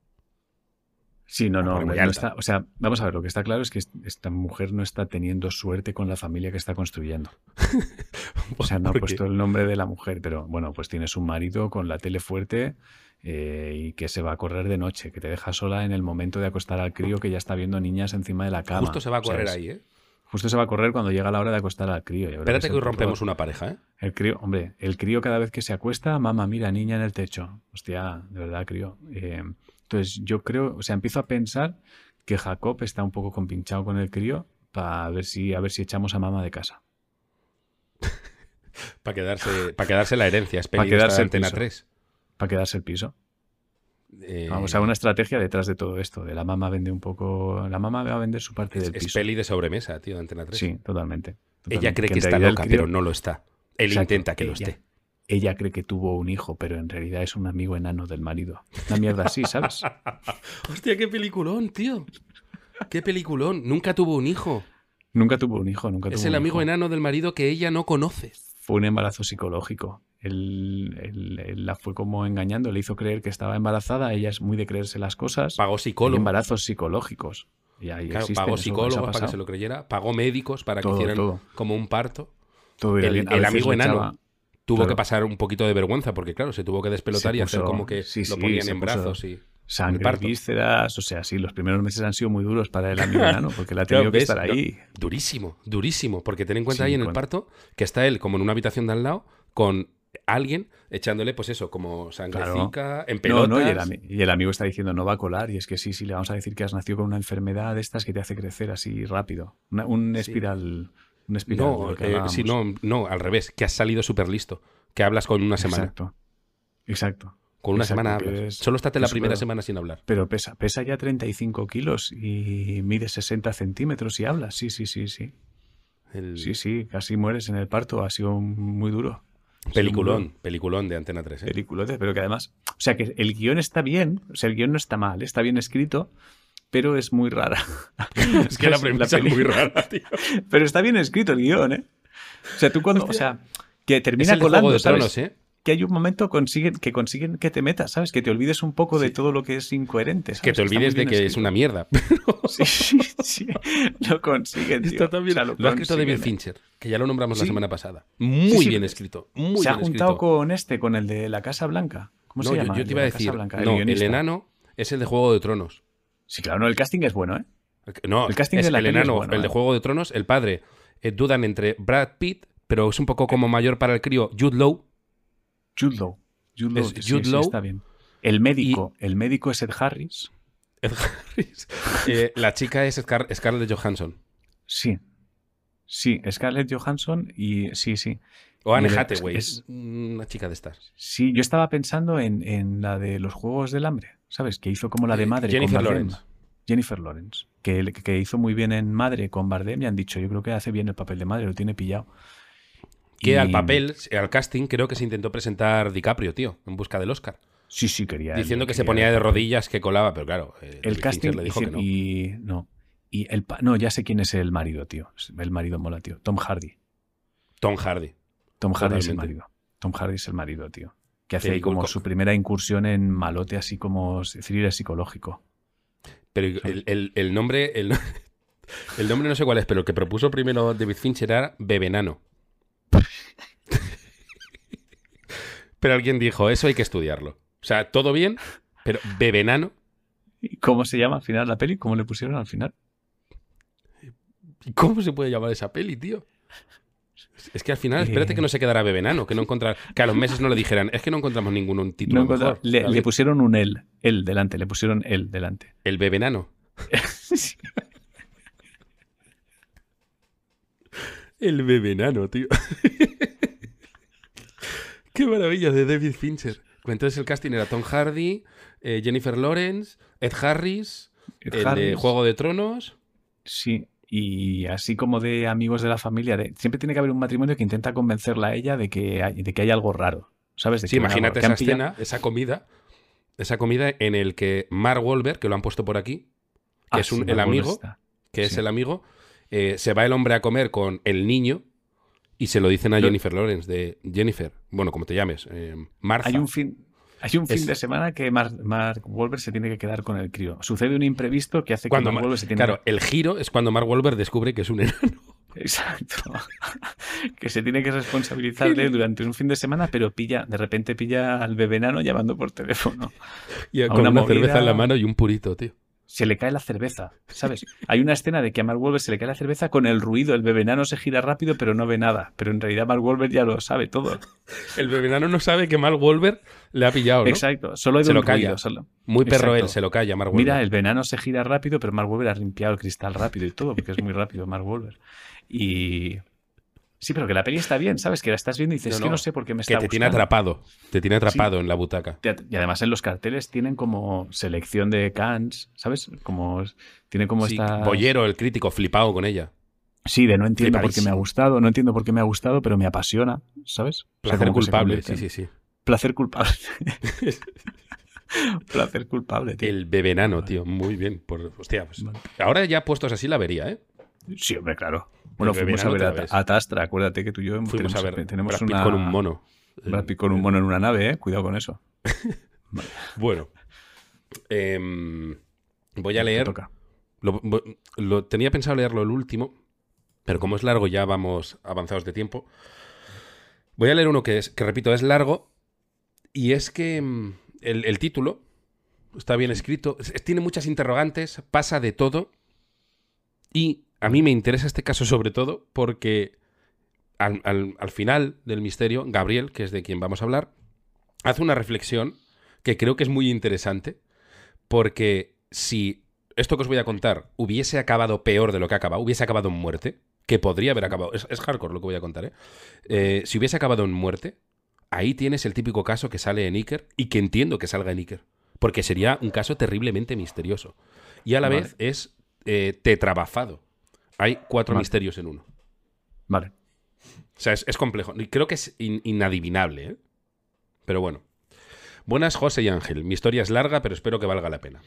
Sí, no, no, no está- o sea, vamos a ver, lo que está claro es que est- esta mujer no está teniendo suerte con la familia que está construyendo. O sea, no ha puesto el nombre de la mujer, pero bueno, pues tienes un marido con la tele fuerte eh, y que se va a correr de noche, que te deja sola en el momento de acostar al crío que ya está viendo niñas encima de la cama. Justo se va a correr ¿sabes? ahí, ¿eh? Justo se va a correr cuando llega la hora de acostar al crío. Espérate que rompemos una pareja, ¿eh? El crío, hombre, el crío cada vez que se acuesta, mamá, mira, niña en el techo. Hostia, de verdad, crío. Eh, entonces yo creo, o sea, empiezo a pensar que Jacob está un poco compinchado con el crío para ver si, a ver si echamos a mamá de casa. Para quedarse, para quedarse la herencia. Es Pa' peligro quedarse el Antena piso. 3. Para quedarse el piso. Eh, Vamos a una estrategia detrás de todo esto. De la mamá vende un poco. La mamá va a vender su parte es, del es piso. peli de sobremesa, tío, de Antena 3. Sí, totalmente. Ella cree que, está loca, crío- pero no lo está. Él Exacto, intenta que lo esté. Ella cree que tuvo un hijo, pero en realidad es un amigo enano del marido. Una mierda así, ¿sabes? Hostia, qué peliculón, tío. Qué peliculón. Nunca tuvo un hijo. Nunca tuvo un hijo, nunca Es tuvo el un amigo hijo. enano del marido que ella no conoce. Fue un embarazo psicológico. Él, él- él la fue como engañando, le hizo creer que estaba embarazada. Ella es muy de creerse las cosas. Pagó psicólogos. embarazos psicológicos. Y ahí Claro, existen, pagó eso- eso ha psicólogos para que se lo creyera. Pagó médicos para que hicieran todo. como un parto. Todo el- el amigo enano. echaba- Tuvo Claro. que pasar un poquito de vergüenza porque, claro, se tuvo que despelotar Se y hacer como que sí, lo ponían en brazos y... Sangre, parto. vísceras, o sea, sí, los primeros meses han sido muy duros para el amigo enano, porque la ha tenido Claro, que ¿ves? estar ahí. Durísimo, durísimo. Porque ten en cuenta Sí, ahí en el parto que está él como en una habitación de al lado con alguien echándole, pues eso, como sangrecica, en No, pelotas. no, y el, ami- y el amigo está diciendo no va a colar, y es que sí, sí, le vamos a decir que has nacido con una enfermedad de estas que te hace crecer así rápido. Una- un Sí. Un espiral. No, eh, sí, no, no, al revés, que has salido súper listo. Que hablas con una semana. Exacto. Exacto. Con una Exacto, semana hablas. es- Solo estate la primera semana sin hablar. Pero pesa, pesa ya 35 kilos y mide 60 centímetros y habla. Sí, sí, sí, sí. El Sí, sí, casi mueres en el parto. Ha sido muy duro. Peliculón, peliculón de Antena 3. ¿eh? Peliculote, pero que además. O sea, que el guion está bien. O sea, el guion no está mal. Está bien escrito, pero es muy rara. Es que la premisa es muy rara, tío. Pero está bien escrito el guion, ¿eh? O sea, tú cuando. O sea, que termina el de colando, ¿eh? que hay un momento consiguen, que consiguen que te metas, ¿sabes? Que te olvides un poco de todo lo que es incoherente. Que te olvides de que es una mierda. Sí, sí, sí. Lo consiguen, tío. Está también. O sea, lo ha escrito David consiguen. Fincher, que ya lo nombramos la semana pasada. Muy bien escrito. Muy Se ha juntado escrito. con este, con el de la Casa Blanca. ¿Cómo no, se yo- llama? yo, El te iba a decir. Blanca, no, el guionista. enano es el de Juego de Tronos. Sí, claro, no, el casting es bueno, ¿eh? No, El casting es de la el es enano, bueno, el de ¿eh? Juego de Tronos, el padre. eh, dudan entre Brad Pitt, pero es un poco como mayor para el crío, Jude Law. Jude Law. Jude Law, Es sí, Jude sí, Law. está bien. El médico, el médico es Ed Harris. Ed Harris. Eh, la chica es Scar- Scarlett Johansson. Sí. Sí, Scarlett Johansson y sí, sí. O Anne Hathaway. es- Una chica de estas. Sí, yo estaba pensando en, en la de los Juegos del Hambre, ¿sabes? Que hizo como la de Eh, Madre Jennifer con. Lawrence. Jennifer Lawrence, que, que hizo muy bien en Madre con Bardem y han dicho, yo creo que hace bien el papel de Madre, lo tiene pillado. Que Y- al papel, al casting, creo que se intentó presentar DiCaprio, tío, en busca del Oscar. Sí, sí, quería. Diciendo él, que se ponía de rodillas, que colaba, pero claro, eh, El casting le dijo que no. y no. Y el pa- no, ya sé quién es el marido, tío. El marido mola, tío. Tom Hardy. Tom Hardy. Tom Hardy es el marido. Tom Hardy es el marido, tío. Que hace ahí como su primera incursión en malote, así como thriller psicológico. Pero el, el- el nombre, el, el nombre no sé cuál es, pero el que propuso primero David Fincher era Bebenano. pero alguien dijo, eso hay que estudiarlo. O sea, todo bien, pero Bebenano. ¿Y cómo se llama al final la peli? ¿Cómo le pusieron al final? ¿Y ¿Cómo se puede llamar esa peli, tío? Es que al final, espérate Eh. que no se quedara Bebenano, que no encontrar, que a los meses no le dijeran, es que no encontramos ningún título No mejor. le, David". le pusieron un él, él delante, le pusieron él delante. El Bebenano. El Bebenano, tío. Qué maravilla de David Fincher. Entonces el casting era Tom Hardy, eh, Jennifer Lawrence, Ed Harris, Ed el de Harris. Juego de Tronos. Sí, y así como de amigos de la familia, de, siempre tiene que haber un matrimonio que intenta convencerla a ella de que hay, de que hay algo raro, ¿sabes? De Sí, que imagínate esa pillado- escena, esa comida, esa comida en el que Mark Wahlberg, que lo han puesto por aquí, que Ah, es un- sí, el amigo, está. que es Sí. el amigo, eh, se va el hombre a comer con el niño y se lo dicen a Jennifer Lawrence de Jennifer, bueno, como te llames, eh, Martha. Hay un fin, hay un fin Es- de semana que Mark, Mark Wahlberg se tiene que quedar con el crío. Sucede un imprevisto que hace que Mark Mar- Wahlberg se tiene Claro, el giro es cuando Mark Wahlberg descubre que es un enano. Exacto. que se tiene que responsabilizar de él durante un fin de semana, pero pilla, de repente pilla al bebé enano llamando por teléfono. Y A con una cerveza en la mano y un purito, tío. Se le cae la cerveza, ¿sabes? Hay una escena de que a Mark Wahlberg se le cae la cerveza con el ruido. El bebé enano se gira rápido, pero no ve nada. Pero en realidad Mark Wahlberg ya lo sabe todo. El bebenano no sabe que Mark Wahlberg le ha pillado, ¿no? Exacto. Solo hay Se un lo calla. ruido. solo. Muy perro Exacto. él, se lo calla Mark Wahlberg. Mira, el venano se gira rápido, pero Mark Wahlberg ha limpiado el cristal rápido y todo, porque es muy rápido Mark Wahlberg. Y... Sí, pero que la peli está bien, ¿sabes? Que la estás viendo y dices, No, es que no, no sé por qué me que está te tiene gustando". atrapado. Te tiene atrapado en la butaca. Y además en los carteles tienen como selección de cans, ¿sabes? Como tiene como Sí, esta Bollero, el crítico, flipado con ella. Sí, de no entiendo por qué me ha gustado, no entiendo por qué me ha gustado, pero me apasiona, ¿sabes? O sea, Placer que culpable, sí, sí, sí. Placer culpable. Placer culpable, tío. El bebenano, tío. Muy bien. Por, hostia, pues, Vale. ahora ya puestos así la vería, ¿eh? Sí, hombre, claro. Bueno, fuimos a ver a, Tastra, acuérdate que tú y yo Fuimos tenemos, a ver tenemos Brad Pitt una... con un mono. Brad Pitt con un mono en una nave, ¿eh? Cuidado con eso. Bueno. Em, voy a leer. Lo, tenía pensado leerlo el último, pero como es largo ya vamos avanzados de tiempo. Voy a leer uno que es, que repito, es largo. Y es que mm, el, el título está bien escrito. es- tiene muchas interrogantes, pasa de todo. Y a mí me interesa este caso sobre todo porque al, al- al final del misterio, Gabriel, que es de quien vamos a hablar, hace una reflexión que creo que es muy interesante. Porque si esto que os voy a contar hubiese acabado peor de lo que ha acabado, hubiese acabado en muerte, que podría haber acabado. Es, es hardcore lo que voy a contar, ¿eh? ¿eh? Si hubiese acabado en muerte, ahí tienes el típico caso que sale en Iker y que entiendo que salga en Iker. Porque sería un caso terriblemente misterioso. Y a la vez es eh, tetrabafado. Hay cuatro misterios en uno. Vale. O sea, es, complejo. Creo que es inadivinable, ¿eh? Pero bueno. Buenas, José y Ángel. Mi historia es larga, pero espero que valga la pena.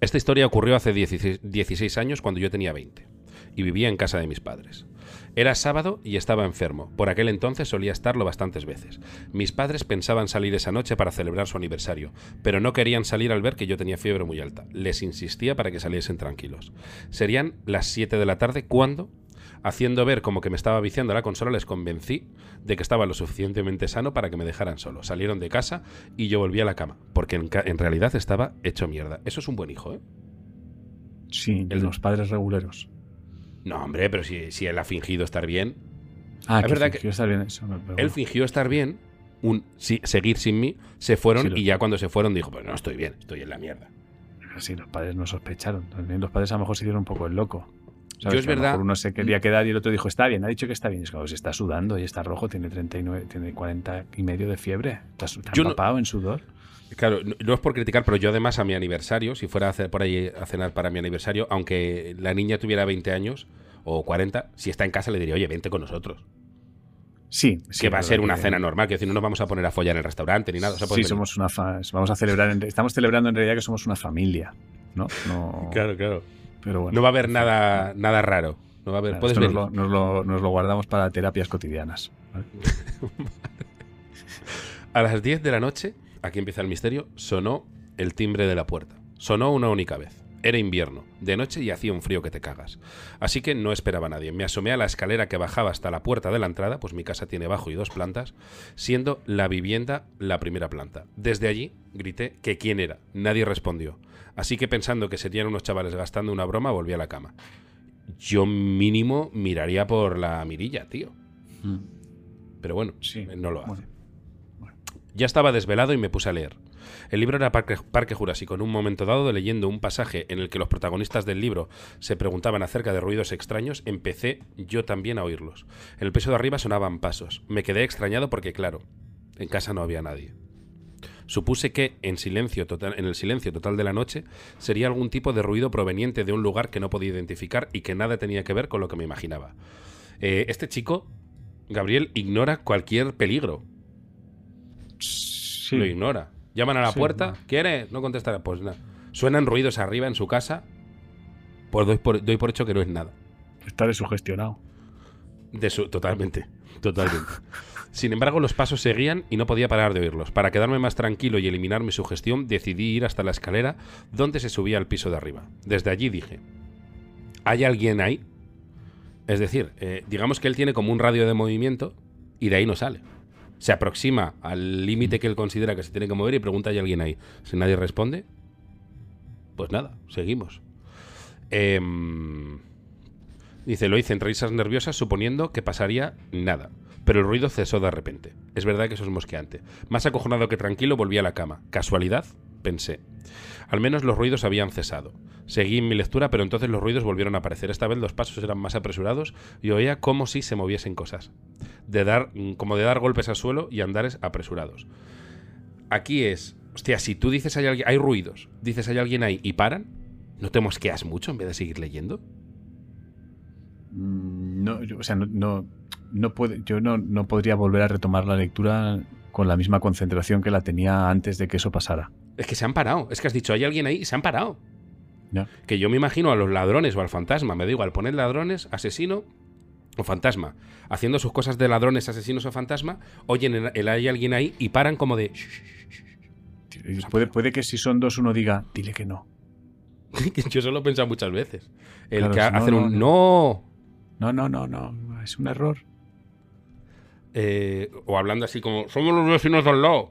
Esta historia ocurrió hace 16 años cuando yo tenía 20 y vivía en casa de mis padres. Era sábado y estaba enfermo. Por aquel entonces solía estarlo bastantes veces. Mis padres pensaban salir esa noche para celebrar su aniversario, pero no querían salir al ver que yo tenía fiebre muy alta. Les insistía para que saliesen tranquilos. Serían las 7 de la tarde cuando, haciendo ver como que me estaba viciando la consola, les convencí de que estaba lo suficientemente sano para que me dejaran solo. Salieron de casa y yo volví a la cama, porque en, realidad estaba hecho mierda. Eso es un buen hijo, ¿eh? Sí, el, de los padres reguleros. No, hombre, pero si, si él ha fingido estar bien. Ah, es verdad que estar bien eso, él fingió estar bien, un seguir sin mí, se fueron y ya cuando se fueron dijo, pues no estoy bien, estoy en la mierda. Sí, los padres no sospecharon. También los padres a lo mejor se dieron un poco el loco. Yo es verdad. uno se quería quedar y el otro dijo, está bien, ha dicho que está bien. Es como, se está sudando y está rojo, tiene 39, tiene 40 y medio de fiebre. Está, empapado en sudor. Claro, no, es por criticar, pero yo además a mi aniversario, si fuera a hacer por ahí a cenar para mi aniversario, aunque la niña tuviera 20 años, o 40, si está en casa le diría, oye, vente con nosotros. Sí, que va a ser una cena normal, que decir, no nos vamos a poner a follar en el restaurante ni nada. sí, somos una vamos a celebrar, estamos celebrando en realidad que somos una familia, ¿no? Claro, claro. Pero bueno, no va a haber nada, nada raro. No va a haber, puedes nos, lo, nos, lo, guardamos para terapias cotidianas. a las 10 de la noche, aquí empieza el misterio, sonó el timbre de la puerta. Sonó una única vez. Era invierno, de noche y hacía un frío que te cagas. Así que no esperaba a nadie. Me asomé a la escalera que bajaba hasta la puerta de la entrada, pues mi casa tiene bajo y dos plantas, siendo la vivienda la primera planta. Desde allí grité que quién era. Nadie respondió. Así que pensando que serían unos chavales gastando una broma, volví a la cama. Yo mínimo miraría por la mirilla, tío. Mm. Pero bueno, sí. no lo hace. Ya estaba desvelado y me puse a leer. El libro era Parque, Jurásico. En un momento dado, leyendo un pasaje en el que los protagonistas del libro se preguntaban acerca de ruidos extraños, empecé yo también a oírlos. En el piso de arriba sonaban pasos. Me quedé extrañado porque, claro, en casa no había nadie. Supuse que en, silencio total, en el silencio total de la noche sería algún tipo de ruido proveniente de un lugar que no podía identificar y que nada tenía que ver con lo que me imaginaba. Eh, este chico, Gabriel, ignora cualquier peligro. Sí. Lo ignora. Llaman a la puerta, ¿quiere? No contestará. Pues nada. Suenan ruidos arriba en su casa. Pues doy por, doy por hecho que no es nada. Está desugestionado. De su, totalmente, totalmente. Sin embargo, los pasos seguían y no podía parar de oírlos. Para quedarme más tranquilo y eliminar mi sugestión, decidí ir hasta la escalera donde se subía al piso de arriba. Desde allí dije, ¿hay alguien ahí? Es decir, eh, digamos que él tiene como un radio de movimiento y de ahí no sale se aproxima al límite que él considera que se tiene que mover y pregunta ¿hay alguien ahí? Si nadie responde, pues nada, seguimos. Em, dice, lo hice entre risas nerviosas suponiendo que pasaría nada. Pero el ruido cesó de repente. Es verdad que eso es mosqueante. Más acojonado que tranquilo volví a la cama. ¿Casualidad? Pensé. Al menos los ruidos habían cesado. Seguí en mi lectura, pero entonces los ruidos volvieron a aparecer. Esta vez los pasos eran más apresurados y oía como si se moviesen cosas. De dar, mm, como de dar golpes al suelo y andares apresurados. Aquí es, hostia, si tú dices hay, alguien, hay ruidos, dices hay alguien ahí y paran, ¿no te mosqueas mucho en vez de seguir leyendo? Mm, no, o sea, no, no, puede, yo no, no podría volver a retomar la lectura con la misma concentración que la tenía antes de que eso pasara. Es que se han parado. Es que has dicho, hay alguien ahí y se han parado. Que yo me imagino a los ladrones o al fantasma, me digo, al poner ladrones, asesino o fantasma, haciendo sus cosas de ladrones, asesinos o fantasma, oyen, el, hay alguien ahí y paran como de... Puede, puede que si son dos uno diga, dile que no. yo solo he pensado muchas veces. El que hacen un no. No, no, no, no. Es un error. Eh, o hablando así como, somos los vecinos del lado.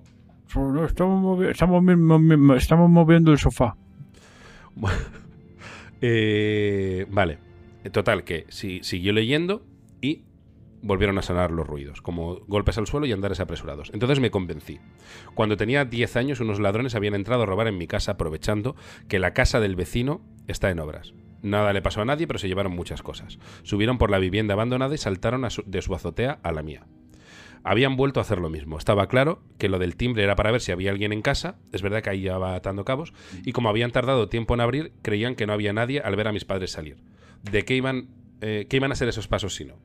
Estamos, estamos, moviendo el sofá. Eh, vale. Total, que siguió leyendo y volvieron a sonar los ruidos, como golpes al suelo y andares apresurados. Entonces me convencí. Cuando tenía 10 años, unos ladrones habían entrado a robar en mi casa aprovechando que la casa del vecino está en obras. Nada le pasó a nadie, pero se llevaron muchas cosas. Subieron por la vivienda abandonada y saltaron de su azotea a la mía. Habían vuelto a hacer lo mismo. Estaba claro que lo del timbre era para ver si había alguien en casa. Es verdad que ahí ya va atando cabos. Y como habían tardado tiempo en abrir, creían que no había nadie al ver a mis padres salir. ¿De qué iban, eh, qué iban a ser esos pasos si no?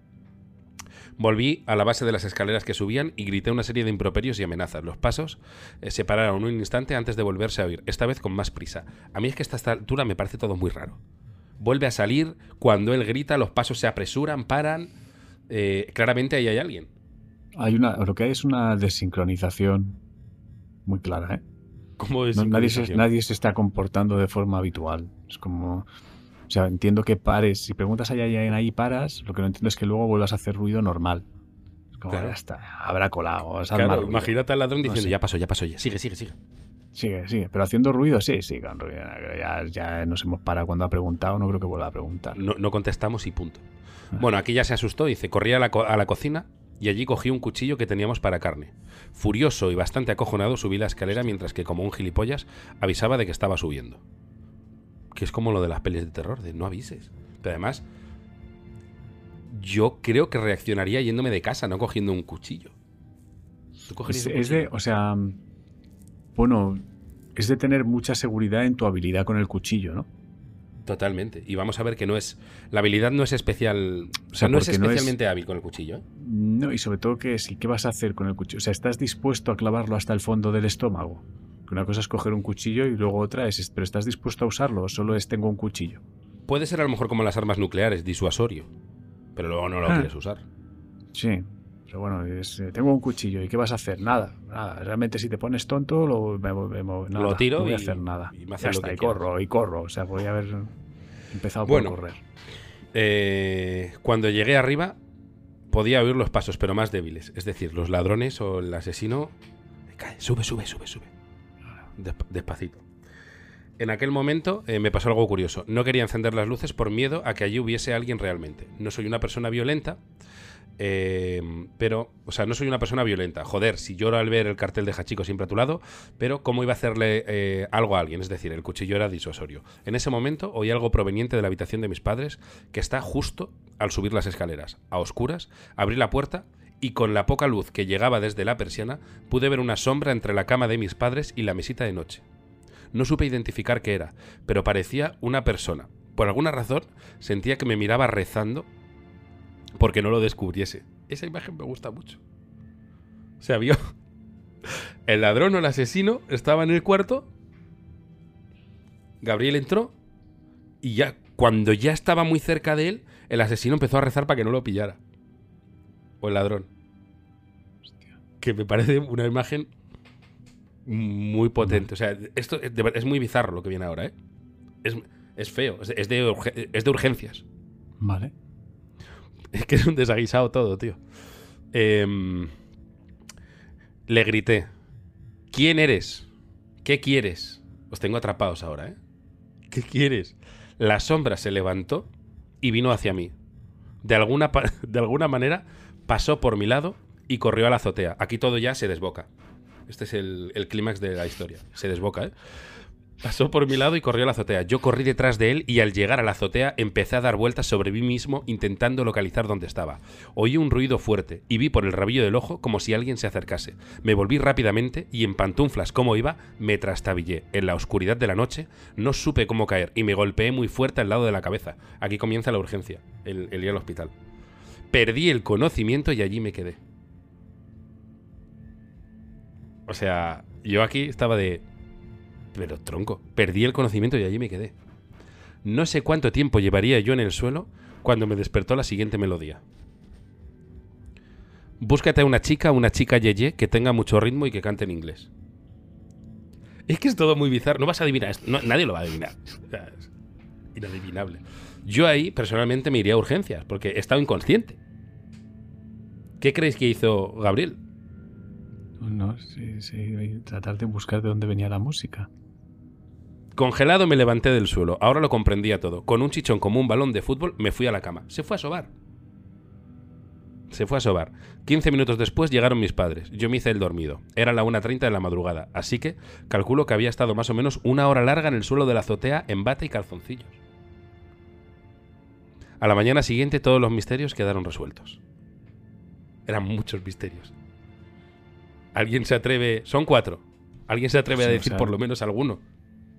Volví a la base de las escaleras que subían y grité una serie de improperios y amenazas. Los pasos eh, se pararon un instante antes de volverse a oír, esta vez con más prisa. A mí es que a esta altura me parece todo muy raro. Vuelve a salir, cuando él grita, los pasos se apresuran, paran. Eh, claramente ahí hay alguien. Hay una, lo que hay es una desincronización muy clara, ¿eh? ¿Cómo nadie, se, nadie se está comportando de forma habitual. Es como o sea, entiendo que pares. Si preguntas allá y ahí paras, lo que no entiendo es que luego vuelvas a hacer ruido normal. Es como, ya está, habrá colado. Claro, imagínate al ladrón diciendo, ya pasó, ya pasó, ya. Sigue, sigue, sigue. Sigue, sigue. Pero haciendo ruido, sí, sí, con ruido. Ya, ya nos hemos parado cuando ha preguntado, no creo que vuelva a preguntar. No, no contestamos y punto. Ah. Bueno, aquí ya se asustó, dice, corrí a la, a la cocina y allí cogí un cuchillo que teníamos para carne. Furioso y bastante acojonado subí la escalera mientras que como un gilipollas avisaba de que estaba subiendo que es como lo de las pelis de terror, de no avises. Pero además, yo creo que reaccionaría yéndome de casa, no cogiendo un cuchillo. es, de, o sea, bueno, es de tener mucha seguridad en tu habilidad con el cuchillo, ¿no? Totalmente. Y vamos a ver que no es. La habilidad no es especial. O sea, no es especialmente hábil con el cuchillo. ¿eh? No, y sobre todo que sí, ¿qué vas a hacer con el cuchillo? O sea, ¿estás dispuesto a clavarlo hasta el fondo del estómago? una cosa es coger un cuchillo y luego otra es, pero ¿estás dispuesto a usarlo o solo es tengo un cuchillo? Puede ser a lo mejor como las armas nucleares, disuasorio, pero luego no lo ah. quieres usar. Sí, pero bueno, es, eh, tengo un cuchillo y ¿qué vas a hacer? Nada, nada. Realmente si te pones tonto, lo, lo tiro no voy a hacer nada. Y, me y corro, y corro. O sea, podría haber empezado por correr. Eh, cuando llegué arriba, podía oír los pasos, pero más débiles. Es decir, los ladrones o el asesino... Cae, sube, sube, sube, sube despacito. En aquel momento eh, me pasó algo curioso. No quería encender las luces por miedo a que allí hubiese alguien realmente. No soy una persona violenta, eh, pero, o sea, no soy una persona violenta. Joder, si lloro al ver el cartel de Hachico siempre a tu lado, pero ¿cómo iba a hacerle eh, algo a alguien? Es decir, el cuchillo era disuasorio. En ese momento oí algo proveniente de la habitación de mis padres que está justo al subir las escaleras. A oscuras, abrí la puerta y con la poca luz que llegaba desde la persiana pude ver una sombra entre la cama de mis padres y la mesita de noche. No supe identificar qué era, pero parecía una persona. Por alguna razón sentía que me miraba rezando porque no lo descubriese. Esa imagen me gusta mucho. Se vio. El ladrón o el asesino estaba en el cuarto. Gabriel entró y ya cuando ya estaba muy cerca de él, el asesino empezó a rezar para que no lo pillara o el ladrón. Que me parece una imagen muy potente. O sea, esto es, muy bizarro lo que viene ahora, ¿eh? Es, feo, es, de, es de urgencias. Vale. Es que es un desaguisado todo, tío. Em, le grité. ¿Quién eres? ¿Qué quieres? Os tengo atrapados ahora, ¿eh? ¿Qué quieres? La sombra se levantó y vino hacia mí. De alguna, de alguna manera pasó por mi lado y corrió a la azotea. Aquí todo ya se desboca. Este es el, clímax de la historia. Se desboca, ¿eh? Pasó por mi lado y corrió a la azotea. Yo corrí detrás de él y al llegar a la azotea empecé a dar vueltas sobre mí mismo intentando localizar dónde estaba. Oí un ruido fuerte y vi por el rabillo del ojo como si alguien se acercase. Me volví rápidamente y en pantuflas como iba me trastabillé. En la oscuridad de la noche no supe cómo caer y me golpeé muy fuerte al lado de la cabeza. Aquí comienza la urgencia, el, el ir al hospital. Perdí el conocimiento y allí me quedé. O sea, yo aquí estaba de... Pero tronco, perdí el conocimiento y allí me quedé. No sé cuánto tiempo llevaría yo en el suelo cuando me despertó la siguiente melodía. Búscate a una chica, una chica yeye, que tenga mucho ritmo y que cante en inglés. Es que es todo muy bizarro. No vas a adivinar esto. nadie lo va a adivinar. es inadivinable. Yo ahí personalmente me iría a urgencias, porque he estado inconsciente. ¿Qué creéis que hizo Gabriel? No, sí, sí, tratar de buscar de dónde venía la música. Congelado me levanté del suelo, ahora lo comprendía todo. Con un chichón como un balón de fútbol me fui a la cama. Se fue a sobar. Se fue a sobar. 15 minutos después llegaron mis padres. Yo me hice el dormido. Era la 1.30 de la madrugada, así que calculo que había estado más o menos una hora larga en el suelo de la azotea en bata y calzoncillos. A la mañana siguiente todos los misterios quedaron resueltos. Eran muchos misterios. ¿Alguien se atreve? Son cuatro. ¿Alguien se atreve a o decir sea- por lo menos alguno?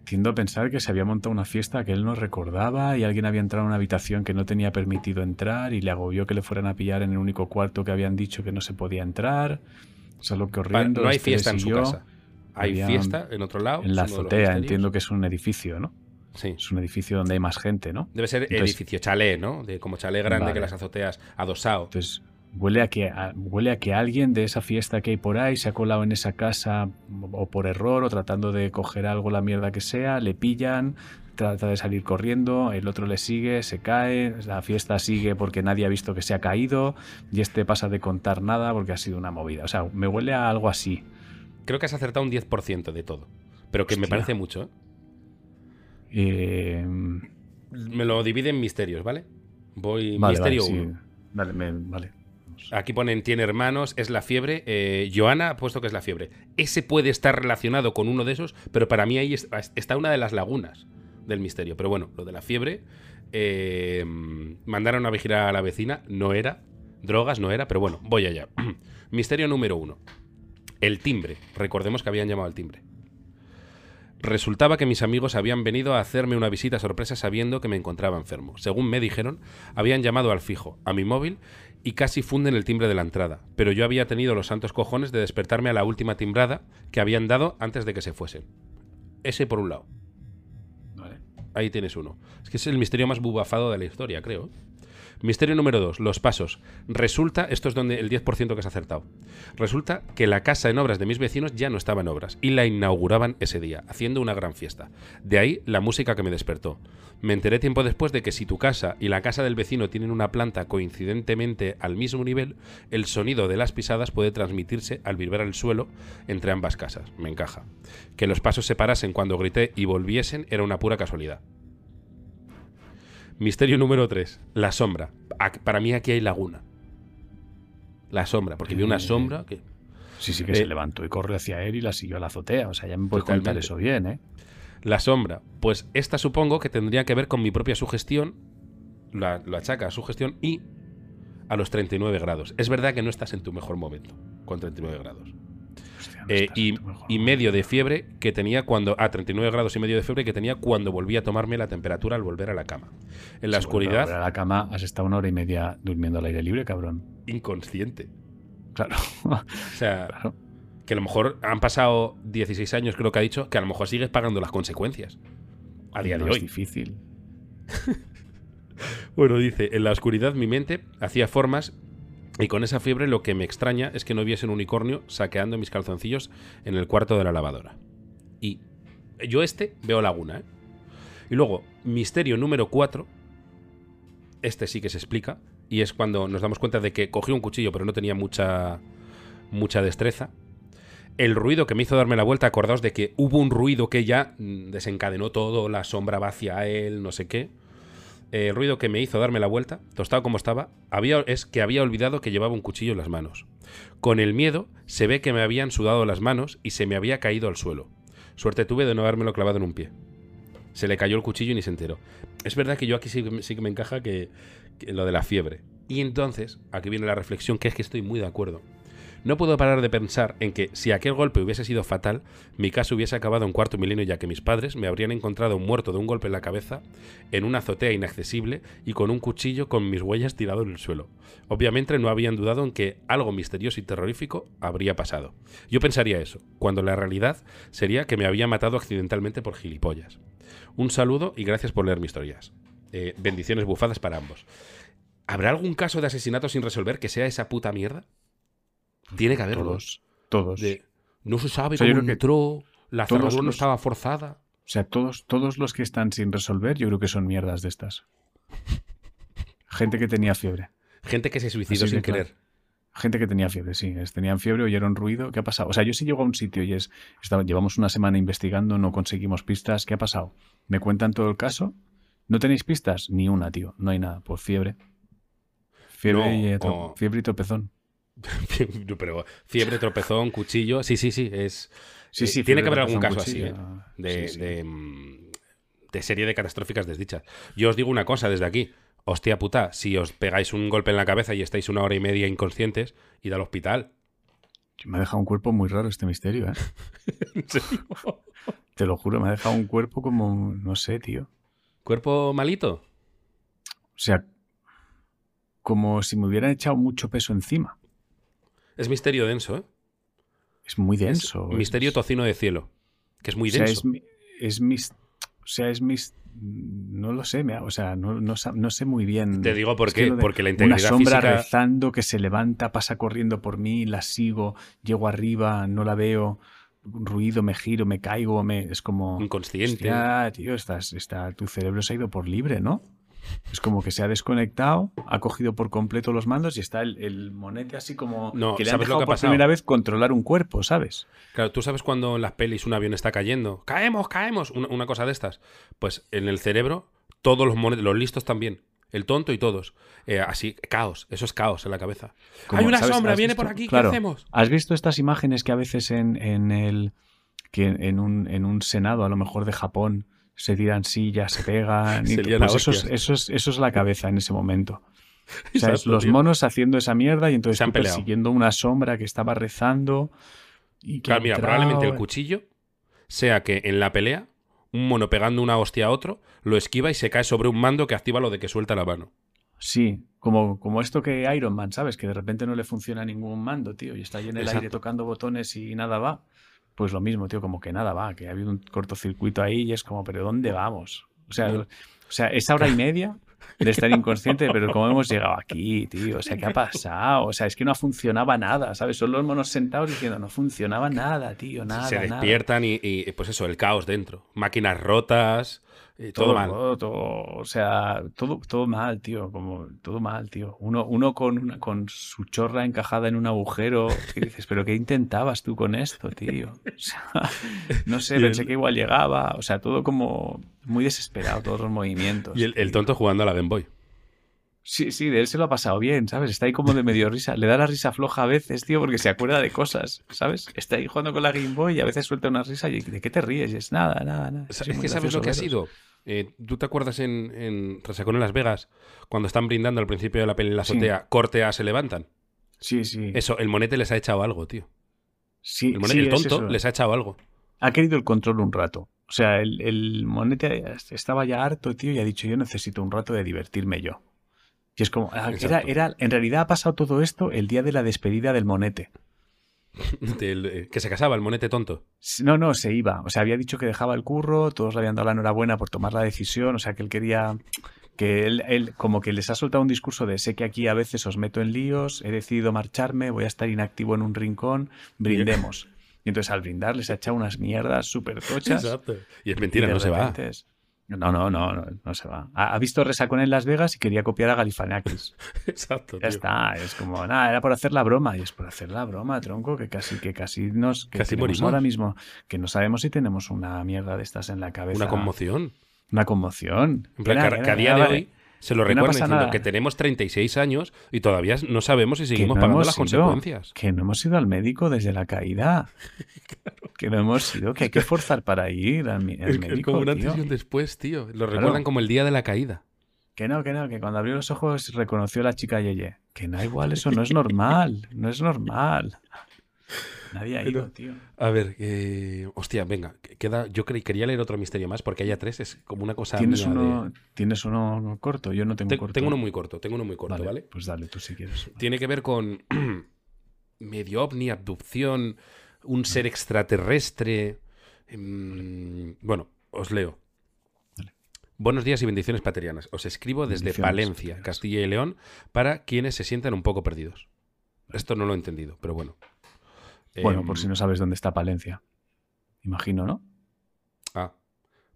Tiendo a pensar que se había montado una fiesta que él no recordaba y alguien había entrado a una habitación que no tenía permitido entrar y le agobió que le fueran a pillar en el único cuarto que habían dicho que no se podía entrar. Salió Pa- corriendo. no hay este le fiesta en su casa. Hay Había- fiesta en otro lado. En la azotea, entiendo que es un edificio, ¿no? Sí. Es un edificio donde hay más gente, ¿no? Debe ser Entonces- edificio chalet, ¿no? De como chalet grande Vale. que las azoteas adosado. Entonces, huele a, que, a- huele a que alguien de esa fiesta que hay por ahí se ha colado en esa casa o por error o tratando de coger algo, la mierda que sea, le pillan, trata de salir corriendo, el otro le sigue, se cae, la fiesta sigue porque nadie ha visto que se ha caído y este pasa de contar nada porque ha sido una movida. O sea, me huele a algo así. Creo que has acertado un 10% de todo. Pero que me parece mucho, ¿eh? Eh, Me lo divide en misterios, ¿vale? Voy vale, misterio vale, sí. 1. Vale, me- vale. Aquí ponen tiene hermanos, es la fiebre. Eh, Joana ha puesto que es la fiebre. Ese puede estar relacionado con uno de esos, pero para mí ahí es- está una de las lagunas del misterio. Pero bueno, lo de la fiebre. eh, mandaron a vigilar a la vecina, no era. Drogas no era, pero bueno, voy allá. misterio número uno. El timbre. Recordemos que habían llamado al timbre. Resultaba que mis amigos habían venido a hacerme una visita sorpresa sabiendo que me encontraba enfermo. Según me dijeron, habían llamado al fijo, a mi móvil, y casi funden el timbre de la entrada. Pero yo había tenido los santos cojones de despertarme a la última timbrada que habían dado antes de que se fuesen. Ese por un lado. Vale. Ahí tienes uno. Es que es el misterio más bubafado de la historia, creo. Misterio número 2, los pasos. Resulta, esto es donde el 10% que has acertado. Resulta que la casa en obras de mis vecinos ya no estaba en obras y la inauguraban ese día, haciendo una gran fiesta. De ahí la música que me despertó. Me enteré tiempo después de que si tu casa y la casa del vecino tienen una planta coincidentemente al mismo nivel, el sonido de las pisadas puede transmitirse al vibrar el suelo entre ambas casas. Me encaja. Que los pasos se parasen cuando grité y volviesen era una pura casualidad. Misterio número 3. La sombra. Para mí aquí hay laguna. La sombra, porque vi una Eh, sombra que... Sí, sí que Eh, se levantó y corrió hacia él y la siguió a la azotea. O sea, ya me puedes contar eso bien, ¿eh? La sombra. Pues esta supongo que tendría que ver con mi propia sugestión. La, lo achaca a sugestión y a los 39 grados. Es verdad que no estás en tu mejor momento con 39 grados. Hostia, no Eh, y, medio de fiebre que tenía cuando. A 39 grados y medio de fiebre que tenía cuando volví a tomarme la temperatura al volver a la cama. En la oscuridad, A la cama has estado una hora y media durmiendo al aire libre, cabrón. inconsciente. Claro. O sea, claro. Que a lo mejor han pasado 16 años, creo que ha dicho, que a lo mejor sigues pagando las consecuencias. A día No de es hoy. difícil. Bueno, dice, en la oscuridad mi mente hacía formas y con esa fiebre lo que me extraña es que no viese un unicornio saqueando mis calzoncillos en el cuarto de la lavadora. Y yo este veo laguna, ¿eh? Y luego, misterio número 4, este sí que se explica, y es cuando nos damos cuenta de que cogió un cuchillo pero no tenía mucha, mucha destreza. El ruido que me hizo darme la vuelta, acordaos de que hubo un ruido que ya mm, desencadenó todo, la sombra va hacia él, no sé qué el ruido que me hizo darme la vuelta, tostado como estaba, había, es que había olvidado que llevaba un cuchillo en las manos. Con el miedo, se ve que me habían sudado las manos y se me había caído al suelo. Suerte tuve de no habérmelo clavado en un pie. Se le cayó el cuchillo y ni se enteró. Es verdad que yo aquí sí, que me- encaja que lo de la fiebre. Y entonces, aquí viene la reflexión, que es que estoy muy de acuerdo. No puedo parar de pensar en que si aquel golpe hubiese sido fatal, mi caso hubiese acabado en cuarto milenio ya que mis padres me habrían encontrado muerto de un golpe en la cabeza, en una azotea inaccesible y con un cuchillo con mis huellas tirado en el suelo. Obviamente no habían dudado en que algo misterioso y terrorífico habría pasado. Yo pensaría eso, cuando la realidad sería que me había matado accidentalmente por gilipollas. Un saludo y gracias por leer mis historias. Eh, bendiciones bufadas para ambos. ¿Habrá algún caso de asesinato sin resolver que sea esa puta mierda? Tiene que haberlo. Todos. Todos. De, no se sabe O sea, cómo que entró, la cerradura no estaba forzada. O sea, todos, todos los que están sin resolver, yo creo que son mierdas de estas. Gente que tenía fiebre. Gente que se suicidó Así sin claro. querer. Gente que tenía fiebre, sí. Tenían fiebre, oyeron ruido. ¿Qué ha pasado? O sea, yo sí llego a un sitio y es. llevamos una semana investigando, no conseguimos pistas. ¿Qué ha pasado? Me cuentan todo el caso. ¿No tenéis pistas? Ni una, tío. No hay nada. Pues fiebre. Fiebre, No, y, tro- o- fiebre y tropezón. Pero fiebre, tropezón, cuchillo. Sí, sí, sí. Es, Sí, eh, sí. tiene que haber algún caso así. ¿eh? de, Sí, sí. de, mm, de serie de catastróficas desdichas. Yo os digo una cosa desde aquí. hostia puta, si os pegáis un golpe en la cabeza y estáis una hora y media inconscientes, id al hospital. Me ha dejado un cuerpo muy raro este misterio, ¿eh? ¿En serio? Te lo juro, me ha dejado un cuerpo como, no sé, tío. ¿Cuerpo malito? O sea, como si me hubieran echado mucho peso encima. Es misterio denso, ¿eh? Es muy Es denso. misterio es- tocino de cielo, que es muy o sea, denso. es, es mis... O sea, es mis... No lo sé, me o sea, no, no, sé muy bien. Te digo por qué, de porque la Una integridad sombra física... rezando que se levanta, pasa corriendo por mí, la sigo, llego arriba, no la veo, ruido, me giro, me caigo, me... es como... Inconsciente. Hostia, tío, estás, está, tu cerebro se ha ido por libre, ¿no? Es como que se ha desconectado, ha cogido por completo los mandos y está el, el monete así como No, que le han ¿sabes lo dejado por pasado? primera vez controlar un cuerpo, ¿sabes? Claro, tú sabes cuando en las pelis un avión está cayendo. ¡Caemos, caemos! Una, una cosa de estas. Pues en el cerebro, todos los monetos, los listos también. El tonto y todos. Eh, así, caos. Eso es caos en la cabeza. Como, Hay una ¿sabes? sombra, ¿Has viene visto? por aquí, Claro. ¿qué hacemos? ¿Has visto estas imágenes que a veces en, en el que en un, en un senado, a lo mejor de Japón, se tiran sillas, se pegan? Se pues eso, es, eso, es, eso es la cabeza en ese momento. O sea, es Exacto, los tío. monos haciendo esa mierda y entonces tú persiguiendo una sombra que estaba rezando. Y que Claro, mira, entrado, probablemente el cuchillo sea que en la pelea, un mono pegando una hostia a otro, lo esquiva y se cae sobre un mando que activa lo de que suelta la mano. Sí, como, como esto que Iron Man, ¿sabes? Que de repente no le funciona ningún mando, tío, y está ahí en el aire tocando botones y nada va. Pues lo mismo, tío, como que nada va, que ha habido un cortocircuito ahí y es como, ¿pero dónde vamos? O sea, o sea esa hora y media de estar inconsciente, pero ¿cómo hemos llegado aquí, tío? O sea, ¿qué ha pasado? O sea, es que no funcionaba nada, ¿sabes? Son los monos sentados diciendo, no funcionaba nada, tío, nada, se nada. despiertan y, y, pues eso, el caos dentro. Máquinas rotas, y todo, mal. roto, o sea, todo, todo mal, tío, como todo mal, tío. Uno, uno con, una, con su chorra encajada en un agujero, que dices, pero ¿qué intentabas tú con esto, tío? O sea, no sé, Y pensé el- que igual llegaba, o sea, todo como muy desesperado, todos los movimientos. Y el, el tonto jugando a la Game Boy. Sí, sí, de él se lo ha pasado bien, ¿sabes? Está ahí como de medio risa. Le da la risa floja a veces, tío, porque se acuerda de cosas, ¿sabes? Está ahí jugando con la Game Boy y a veces suelta una risa y ¿de qué te ríes? Y es nada, nada, nada. Sí, Es que sabes lo que ha sido. Eh, ¿Tú te acuerdas en, en Resacón en Las Vegas, cuando están brindando al principio de la peli en la Sí. azotea, corte a se levantan? Sí, sí. Eso, el monete les ha echado algo, tío. sí, El, monete- sí, el tonto les ha echado algo. ha querido el control un rato. O sea, el, el monete estaba ya harto, tío, y ha dicho, yo necesito un rato de divertirme yo. Y es como, ah, era, Exacto. era, en realidad ha pasado todo esto el día de la despedida del monete. Del- eh, que se casaba el monete tonto. No, no, se iba. O sea, había dicho que dejaba el curro, todos le habían dado la enhorabuena por tomar la decisión, o sea, que él quería que él, él como que les ha soltado un discurso de sé que aquí a veces os meto en líos, he decidido marcharme, voy a estar inactivo en un rincón, brindemos. Y entonces al brindar les ha echado unas mierdas súper tochas. Y es mentira, no se va. es- No, no, no, no, no se va. Ha, ha visto Resacón en Las Vegas y quería copiar a Galifianakis. Exacto, Ya tío. está, es como, nada, era por hacer la broma. Y es por hacer la broma, tronco, que casi, que casi nos... Que Casi morimos. ahora mismo, que no sabemos si tenemos una mierda de estas en la cabeza. Una conmoción. Una conmoción. En plan, Era- que, era- que a día era- de hoy se lo no recuerdan diciendo nada. que tenemos 36 años y todavía no sabemos si seguimos no pagando las consecuencias. Que no hemos ido al médico desde la caída. Que no hemos ido, que hay que forzar para ir al, al Es, es médico. como un antes y un después, tío. Lo Claro. recuerdan como el día de la caída. Que no, que no, que cuando abrió los ojos reconoció a la chica Yeye. Que no, igual, eso no es normal. No es normal. Nadie ha Pero- ido, tío. A ver, eh, hostia, venga, que- queda, yo quería leer otro misterio más porque haya tres, es como una cosa ¿Tienes de- uno, ¿Tienes uno corto? Yo no tengo Te- corto. tengo uno muy corto, tengo uno muy corto, ¿vale? Pues dale, tú si quieres. Tiene que ver con medio ovni, abducción, un ser extraterrestre. em, bueno, os leo. Buenos días y bendiciones paterianas. Os escribo desde Palencia. Castilla y León, para quienes se sientan un poco perdidos. Esto no lo he entendido, pero bueno. Bueno, Em, por si no sabes dónde está Palencia. Imagino, ¿no? Ah,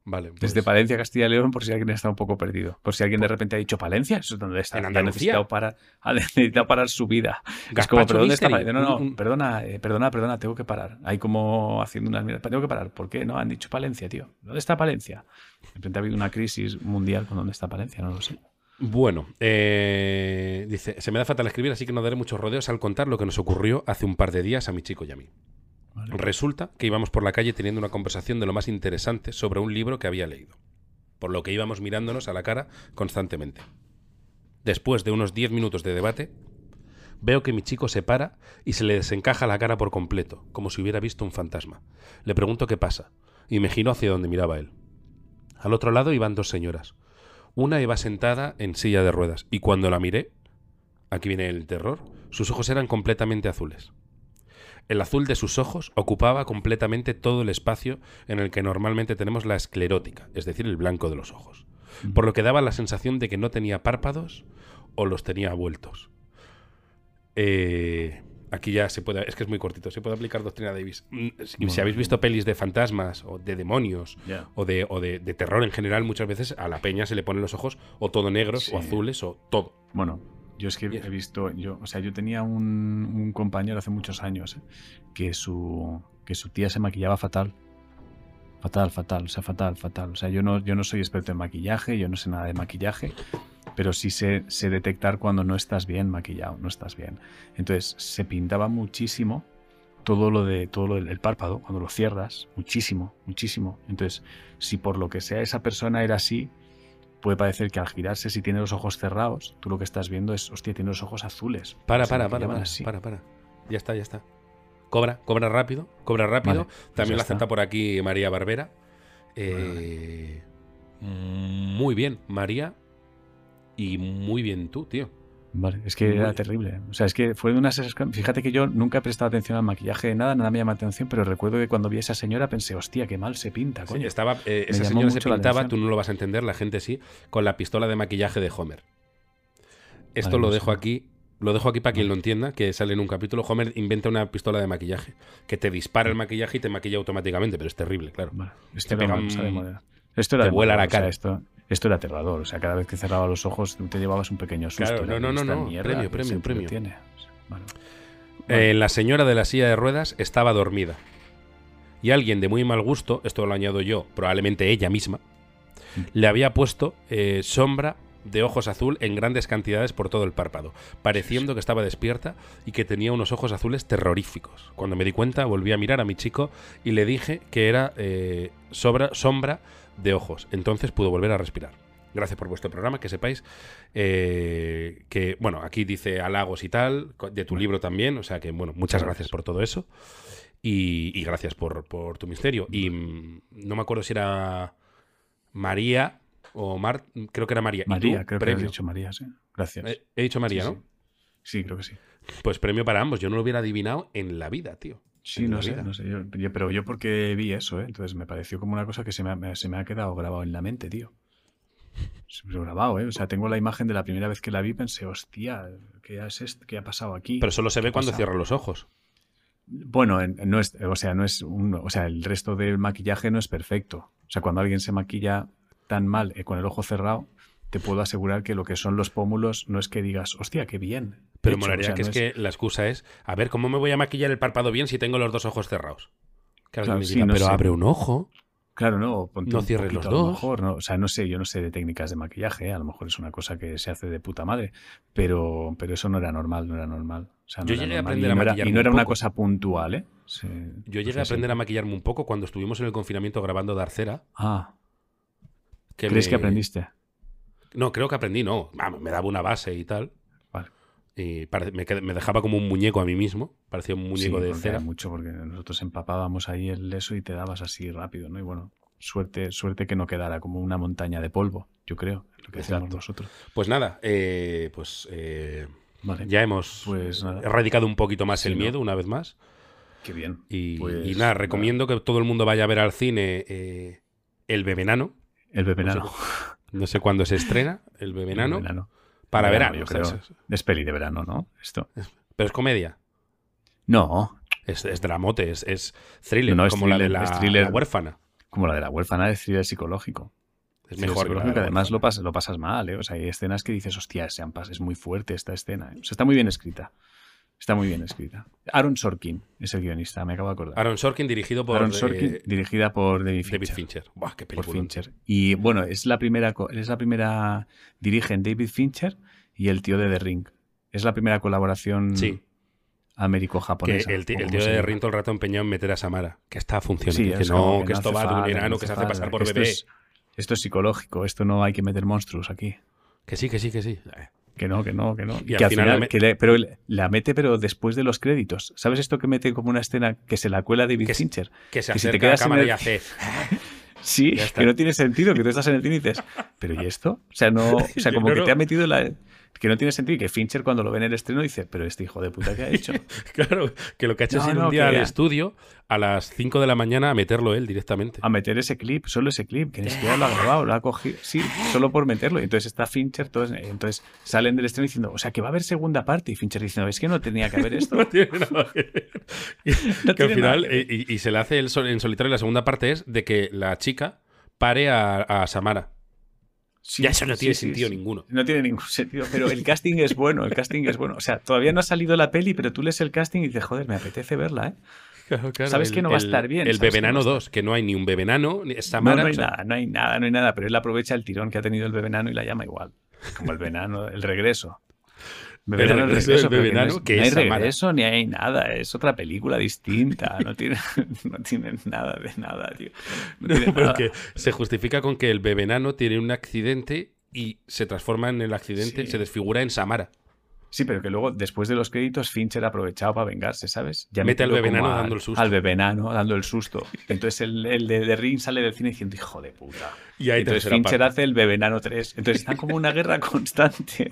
vale. Desde pues- Palencia, Castilla y León, por si alguien está un poco perdido. Por si alguien de repente ha dicho Palencia, eso es donde está. ¿En Ya ha Andalucía? necesitado parar, ha necesitado parar su vida. es como, ¿pero dónde está Palencia? No, no, perdona, eh, perdona, perdona, tengo que parar. Hay como haciendo unas mierdas. Tengo que parar. ¿Por qué? No, han dicho Palencia, tío. ¿Dónde está Palencia? De repente ha habido una crisis mundial con dónde está Palencia, no lo sé. Bueno, eh, dice, se me da fatal escribir, así que no daré muchos rodeos al contar lo que nos ocurrió hace un par de días a mi chico y a mí. Vale. Resulta que íbamos por la calle teniendo una conversación de lo más interesante sobre un libro que había leído, por lo que íbamos mirándonos a la cara constantemente. después de unos 10 minutos de debate, veo que mi chico se para y se le desencaja la cara por completo, como si hubiera visto un fantasma. Le pregunto qué pasa, y me giro hacia donde miraba él. Al otro lado iban dos señoras. Una iba sentada en silla de ruedas, y cuando la miré, aquí viene el terror, sus ojos eran completamente azules. El azul de sus ojos ocupaba completamente todo el espacio en el que normalmente tenemos la esclerótica, es decir, el blanco de los ojos, por lo que daba la sensación de que no tenía párpados o los tenía vueltos. Eh, aquí ya se puede, es que es muy cortito, se puede aplicar Doctrina Davis. Mm, Si, Bueno, si habéis visto pelis de fantasmas o de demonios o, de, o de, de terror en general, muchas veces a la peña se le ponen los ojos o todo negros o azules o todo. Bueno, yo es que he visto, yo, o sea, yo tenía un, un compañero hace muchos años eh, que su que su tía se maquillaba fatal. Fatal, fatal, o sea, fatal, fatal. O sea, yo no, yo no soy experto en maquillaje, yo no sé nada de maquillaje, pero sí sé, sé detectar cuando no estás bien maquillado, no estás bien. Entonces, se pintaba muchísimo todo lo de todo lo del el párpado, cuando lo cierras, muchísimo, muchísimo. Entonces, si por lo que sea esa persona era así, puede parecer que al girarse, si tiene los ojos cerrados, tú lo que estás viendo es, hostia, tiene los ojos azules. Para, para, para, para, así. para, para. Ya está, ya está. Cobra, cobra rápido, cobra rápido. Vale, pues También la acepta por aquí María Barbera. Vale, Eh, Muy bien, María. Y muy bien tú, tío. Vale, es que Muy- era terrible. O sea, es que fue de unas... Fíjate que yo nunca he prestado atención al maquillaje de nada, nada me llama atención, pero recuerdo que cuando vi a esa señora pensé, hostia, qué mal se pinta, Sí, coño. estaba, eh, esa señora se pintaba, tú no lo vas a entender, la gente sí, con la pistola de maquillaje de Homer. Esto Vale, lo dejo aquí, lo dejo aquí para quien lo entienda, que sale en un capítulo. Homer inventa una pistola de maquillaje que te dispara el maquillaje y te maquilla automáticamente, pero es terrible, claro. Vale, esto Te era pega un-. Esto era te de vuela moda, la o sea, cara. esto, esto era aterrador. O sea, cada vez que cerraba los ojos te llevabas un pequeño susto. Claro, no, no, no, no, mierda, premio, ¿qué premio, premio. Tiene? Eh, la señora de la silla de ruedas estaba dormida. Y alguien de muy mal gusto, esto lo añado yo, probablemente ella misma, le había puesto eh, sombra de ojos azul en grandes cantidades por todo el párpado, pareciendo que estaba despierta y que tenía unos ojos azules terroríficos. Cuando me di cuenta, volví a mirar a mi chico y le dije que era eh, sobra- sombra de ojos. Entonces pudo volver a respirar. Gracias por vuestro programa, que sepáis eh, que, bueno, aquí dice halagos y tal, de tu libro también, o sea que, bueno, muchas gracias por todo eso y, y gracias por, por tu misterio. Y mm, no me acuerdo si era María o Mar, creo que era María. María, creo que premio. has dicho María, sí. Gracias. Eh, he dicho María, Sí, ¿no? sí. Sí, creo que sí. Pues premio para ambos. Yo no lo hubiera adivinado en la vida, tío. Sí, no sé, no sé. Yo, yo- pero yo porque vi eso, ¿eh? Entonces me pareció como una cosa que se me ha, se me ha quedado grabado en la mente, tío. Se me ha grabado, ¿eh? O sea, tengo la imagen de la primera vez que la vi pensé, hostia, ¿qué, es esto? ¿Qué ha pasado aquí? Pero solo se ve ¿Qué cuando cierra los ojos. Bueno, en- no es, o sea, no es un, o sea, el resto del maquillaje no es perfecto. O sea, cuando alguien se maquilla tan mal eh, con el ojo cerrado, te puedo asegurar que lo que son los pómulos no es que digas, hostia, qué bien. Pero hecho". molaría O sea, que no es, que la excusa es, a ver, ¿cómo me voy a maquillar el párpado bien si tengo los dos ojos cerrados? Claro, sí, no pero sé. abre un ojo. Claro, no, ponte No cierres los poquito, a lo dos. mejor, ¿no? O sea, no sé, yo no sé de técnicas de maquillaje, ¿eh? a lo mejor es una cosa que se hace de puta madre, pero, pero eso no era normal, no era normal. O sea, no Yo era llegué a aprender y a no era, maquillarme y no era un una cosa puntual, ¿eh? Yo llegué a aprender a maquillarme un poco cuando estuvimos en el confinamiento grabando Darcera. Ah, Que ¿crees me- que aprendiste? No, creo que aprendí, no. Me daba una base y tal. Pare- me, dejaba como un muñeco a mí mismo. Parecía un muñeco Sí, de cera. era mucho porque nosotros empapábamos ahí el eso y te dabas así rápido, ¿no? Y bueno, suerte, suerte que no quedara como una montaña de polvo, yo creo, lo que Exacto. nosotros. Pues nada, eh, pues eh, Vale, ya hemos Pues erradicado un poquito más Sí, el ¿no? miedo una vez más. qué bien. Y, Pues, y nada, recomiendo que todo el mundo vaya a ver al cine eh, El Bebenano. El bebenano. No sé cuándo se estrena, El Bebenano. El bebenano. Para Verano, verano, yo creo. es- Es peli de verano, ¿no? Esto. Pero es comedia. No, Es, es dramote, es, es thriller, No, no, es como la de la, es thriller. la huérfana. como la de la huérfana de thriller psicológico. Es Thriller mejor que la de psicológico, que la además lo pasas, lo pasas mal, ¿eh? O sea, hay escenas que dices, hostia, se han es muy fuerte esta escena. ¿eh? O sea, está muy bien escrita. Está muy bien escrita. Aaron Sorkin es el guionista, me acabo de acordar. Aaron Sorkin dirigido por Aaron eh, Sorkin, dirigida por David Fincher. David Fincher. Buah, qué Por película. Fincher. Y bueno, es la primera, es la primera, dirigen David Fincher y el tío de The Ring. Es la primera colaboración Sí. Américo-japonesa. el, el tío de llama. Rin todo el rato empeñado en meter a Samara. Que está funcionando. Sí, que es no, como que, no esto va de un enano que se hace pasar por esto bebé. es- Esto es psicológico, esto no hay que meter monstruos aquí. Que sí, que sí, que sí. Eh, Que no, que no, que no. Y que al final la me- que le- pero la mete, pero después de los créditos. ¿Sabes esto que mete como una escena que se la cuela David Que se- Fincher? Que se Que si te acerca a la quedas cámara el- y hace. Sí, que no tiene sentido, que tú estás en el cine y dices, ¿pero y esto? O sea, no, o sea como No, que no. te ha metido la. Que no tiene sentido y que Fincher cuando lo ve en el estreno dice, pero este hijo de puta que ha hecho. Claro, que lo que ha hecho No, es ir no, un día al estudio a las 5 de la mañana a meterlo él directamente. A meter ese clip, solo ese clip, que ni siquiera lo ha grabado, lo ha cogido, sí, solo por meterlo. Y entonces está Fincher, todos, entonces salen del estreno diciendo, o sea, que va a haber segunda parte. Y Fincher diciendo, es que no tenía que haber esto. No tiene nada que ver. Y- No que al final, que y, y se le hace el sol- en solitario la segunda parte es de que la chica pare a, a Samara. Sí, ya eso no tiene sí, sentido sí. ninguno. No tiene ningún sentido, pero el casting es bueno, el casting es bueno. O sea, todavía no ha salido la peli, pero tú lees el casting y dices, joder, me apetece verla, ¿eh? Sabes el- que no va a estar bien, El no Bebenano va a estar 2, que no hay ni un Bebenano, ni No, hay o sea, nada, no hay nada, no hay nada, pero él aprovecha el tirón que ha tenido el bebenano y la llama igual. Como el venano, el regreso. Bebenano, El regreso no, es- que no es hay regreso ni hay nada, es otra película distinta, no tiene, no tiene nada de nada, tío. No No, tiene pero nada. que se justifica con que el bebenano tiene un accidente y se transforma en el accidente, Sí. se desfigura en Samara. Sí, pero que luego, después de los créditos, Fincher ha aprovechado para vengarse, ¿sabes? Ya Mete al bebenano al- dando el susto. Al bebenano dando el susto. Entonces el, el de, de Ring sale del cine diciendo, hijo de puta. Y ahí Entonces Fincher parte. hace el bebenano 3. Entonces están como una guerra constante.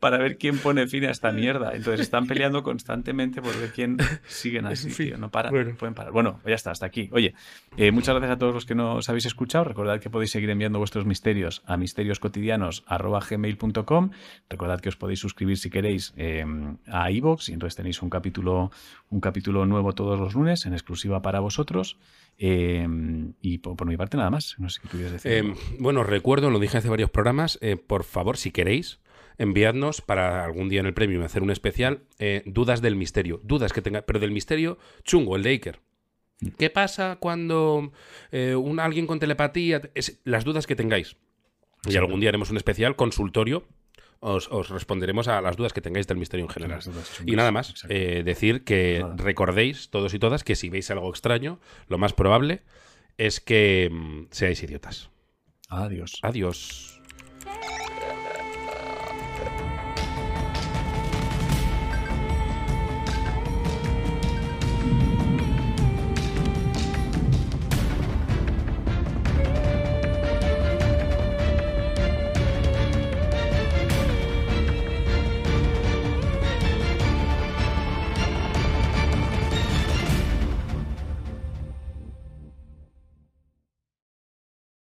Para ver quién pone fin a esta mierda. Entonces están peleando constantemente por ver quién siguen así, tío. No paran, bueno. no pueden parar. Bueno, ya está, hasta aquí. Oye, eh, muchas gracias a todos los que nos habéis escuchado. Recordad que podéis seguir enviando vuestros misterios a misterioscotidianos.gmail.com. Recordad que os podéis suscribir si queréis eh, a iVoox y entonces tenéis un capítulo, un capítulo nuevo todos los lunes en exclusiva para vosotros. Eh, y por, por mi parte nada más. No sé qué tuvieras decir. Algo. bueno, recuerdo, lo dije hace varios programas, eh, por favor, si queréis, enviadnos para algún día en el premium hacer un especial eh, dudas del misterio. Dudas que tenga, pero del misterio chungo, el de Iker. ¿Qué pasa cuando eh, un, alguien con telepatía? Es, las dudas que tengáis. Y algún día haremos un especial consultorio. Os, os responderemos a las dudas que tengáis del misterio en general. Y nada más, eh, decir que Nada. recordéis todos y todas que si veis algo extraño, lo más probable es que mm, seáis idiotas. Adiós. Adiós.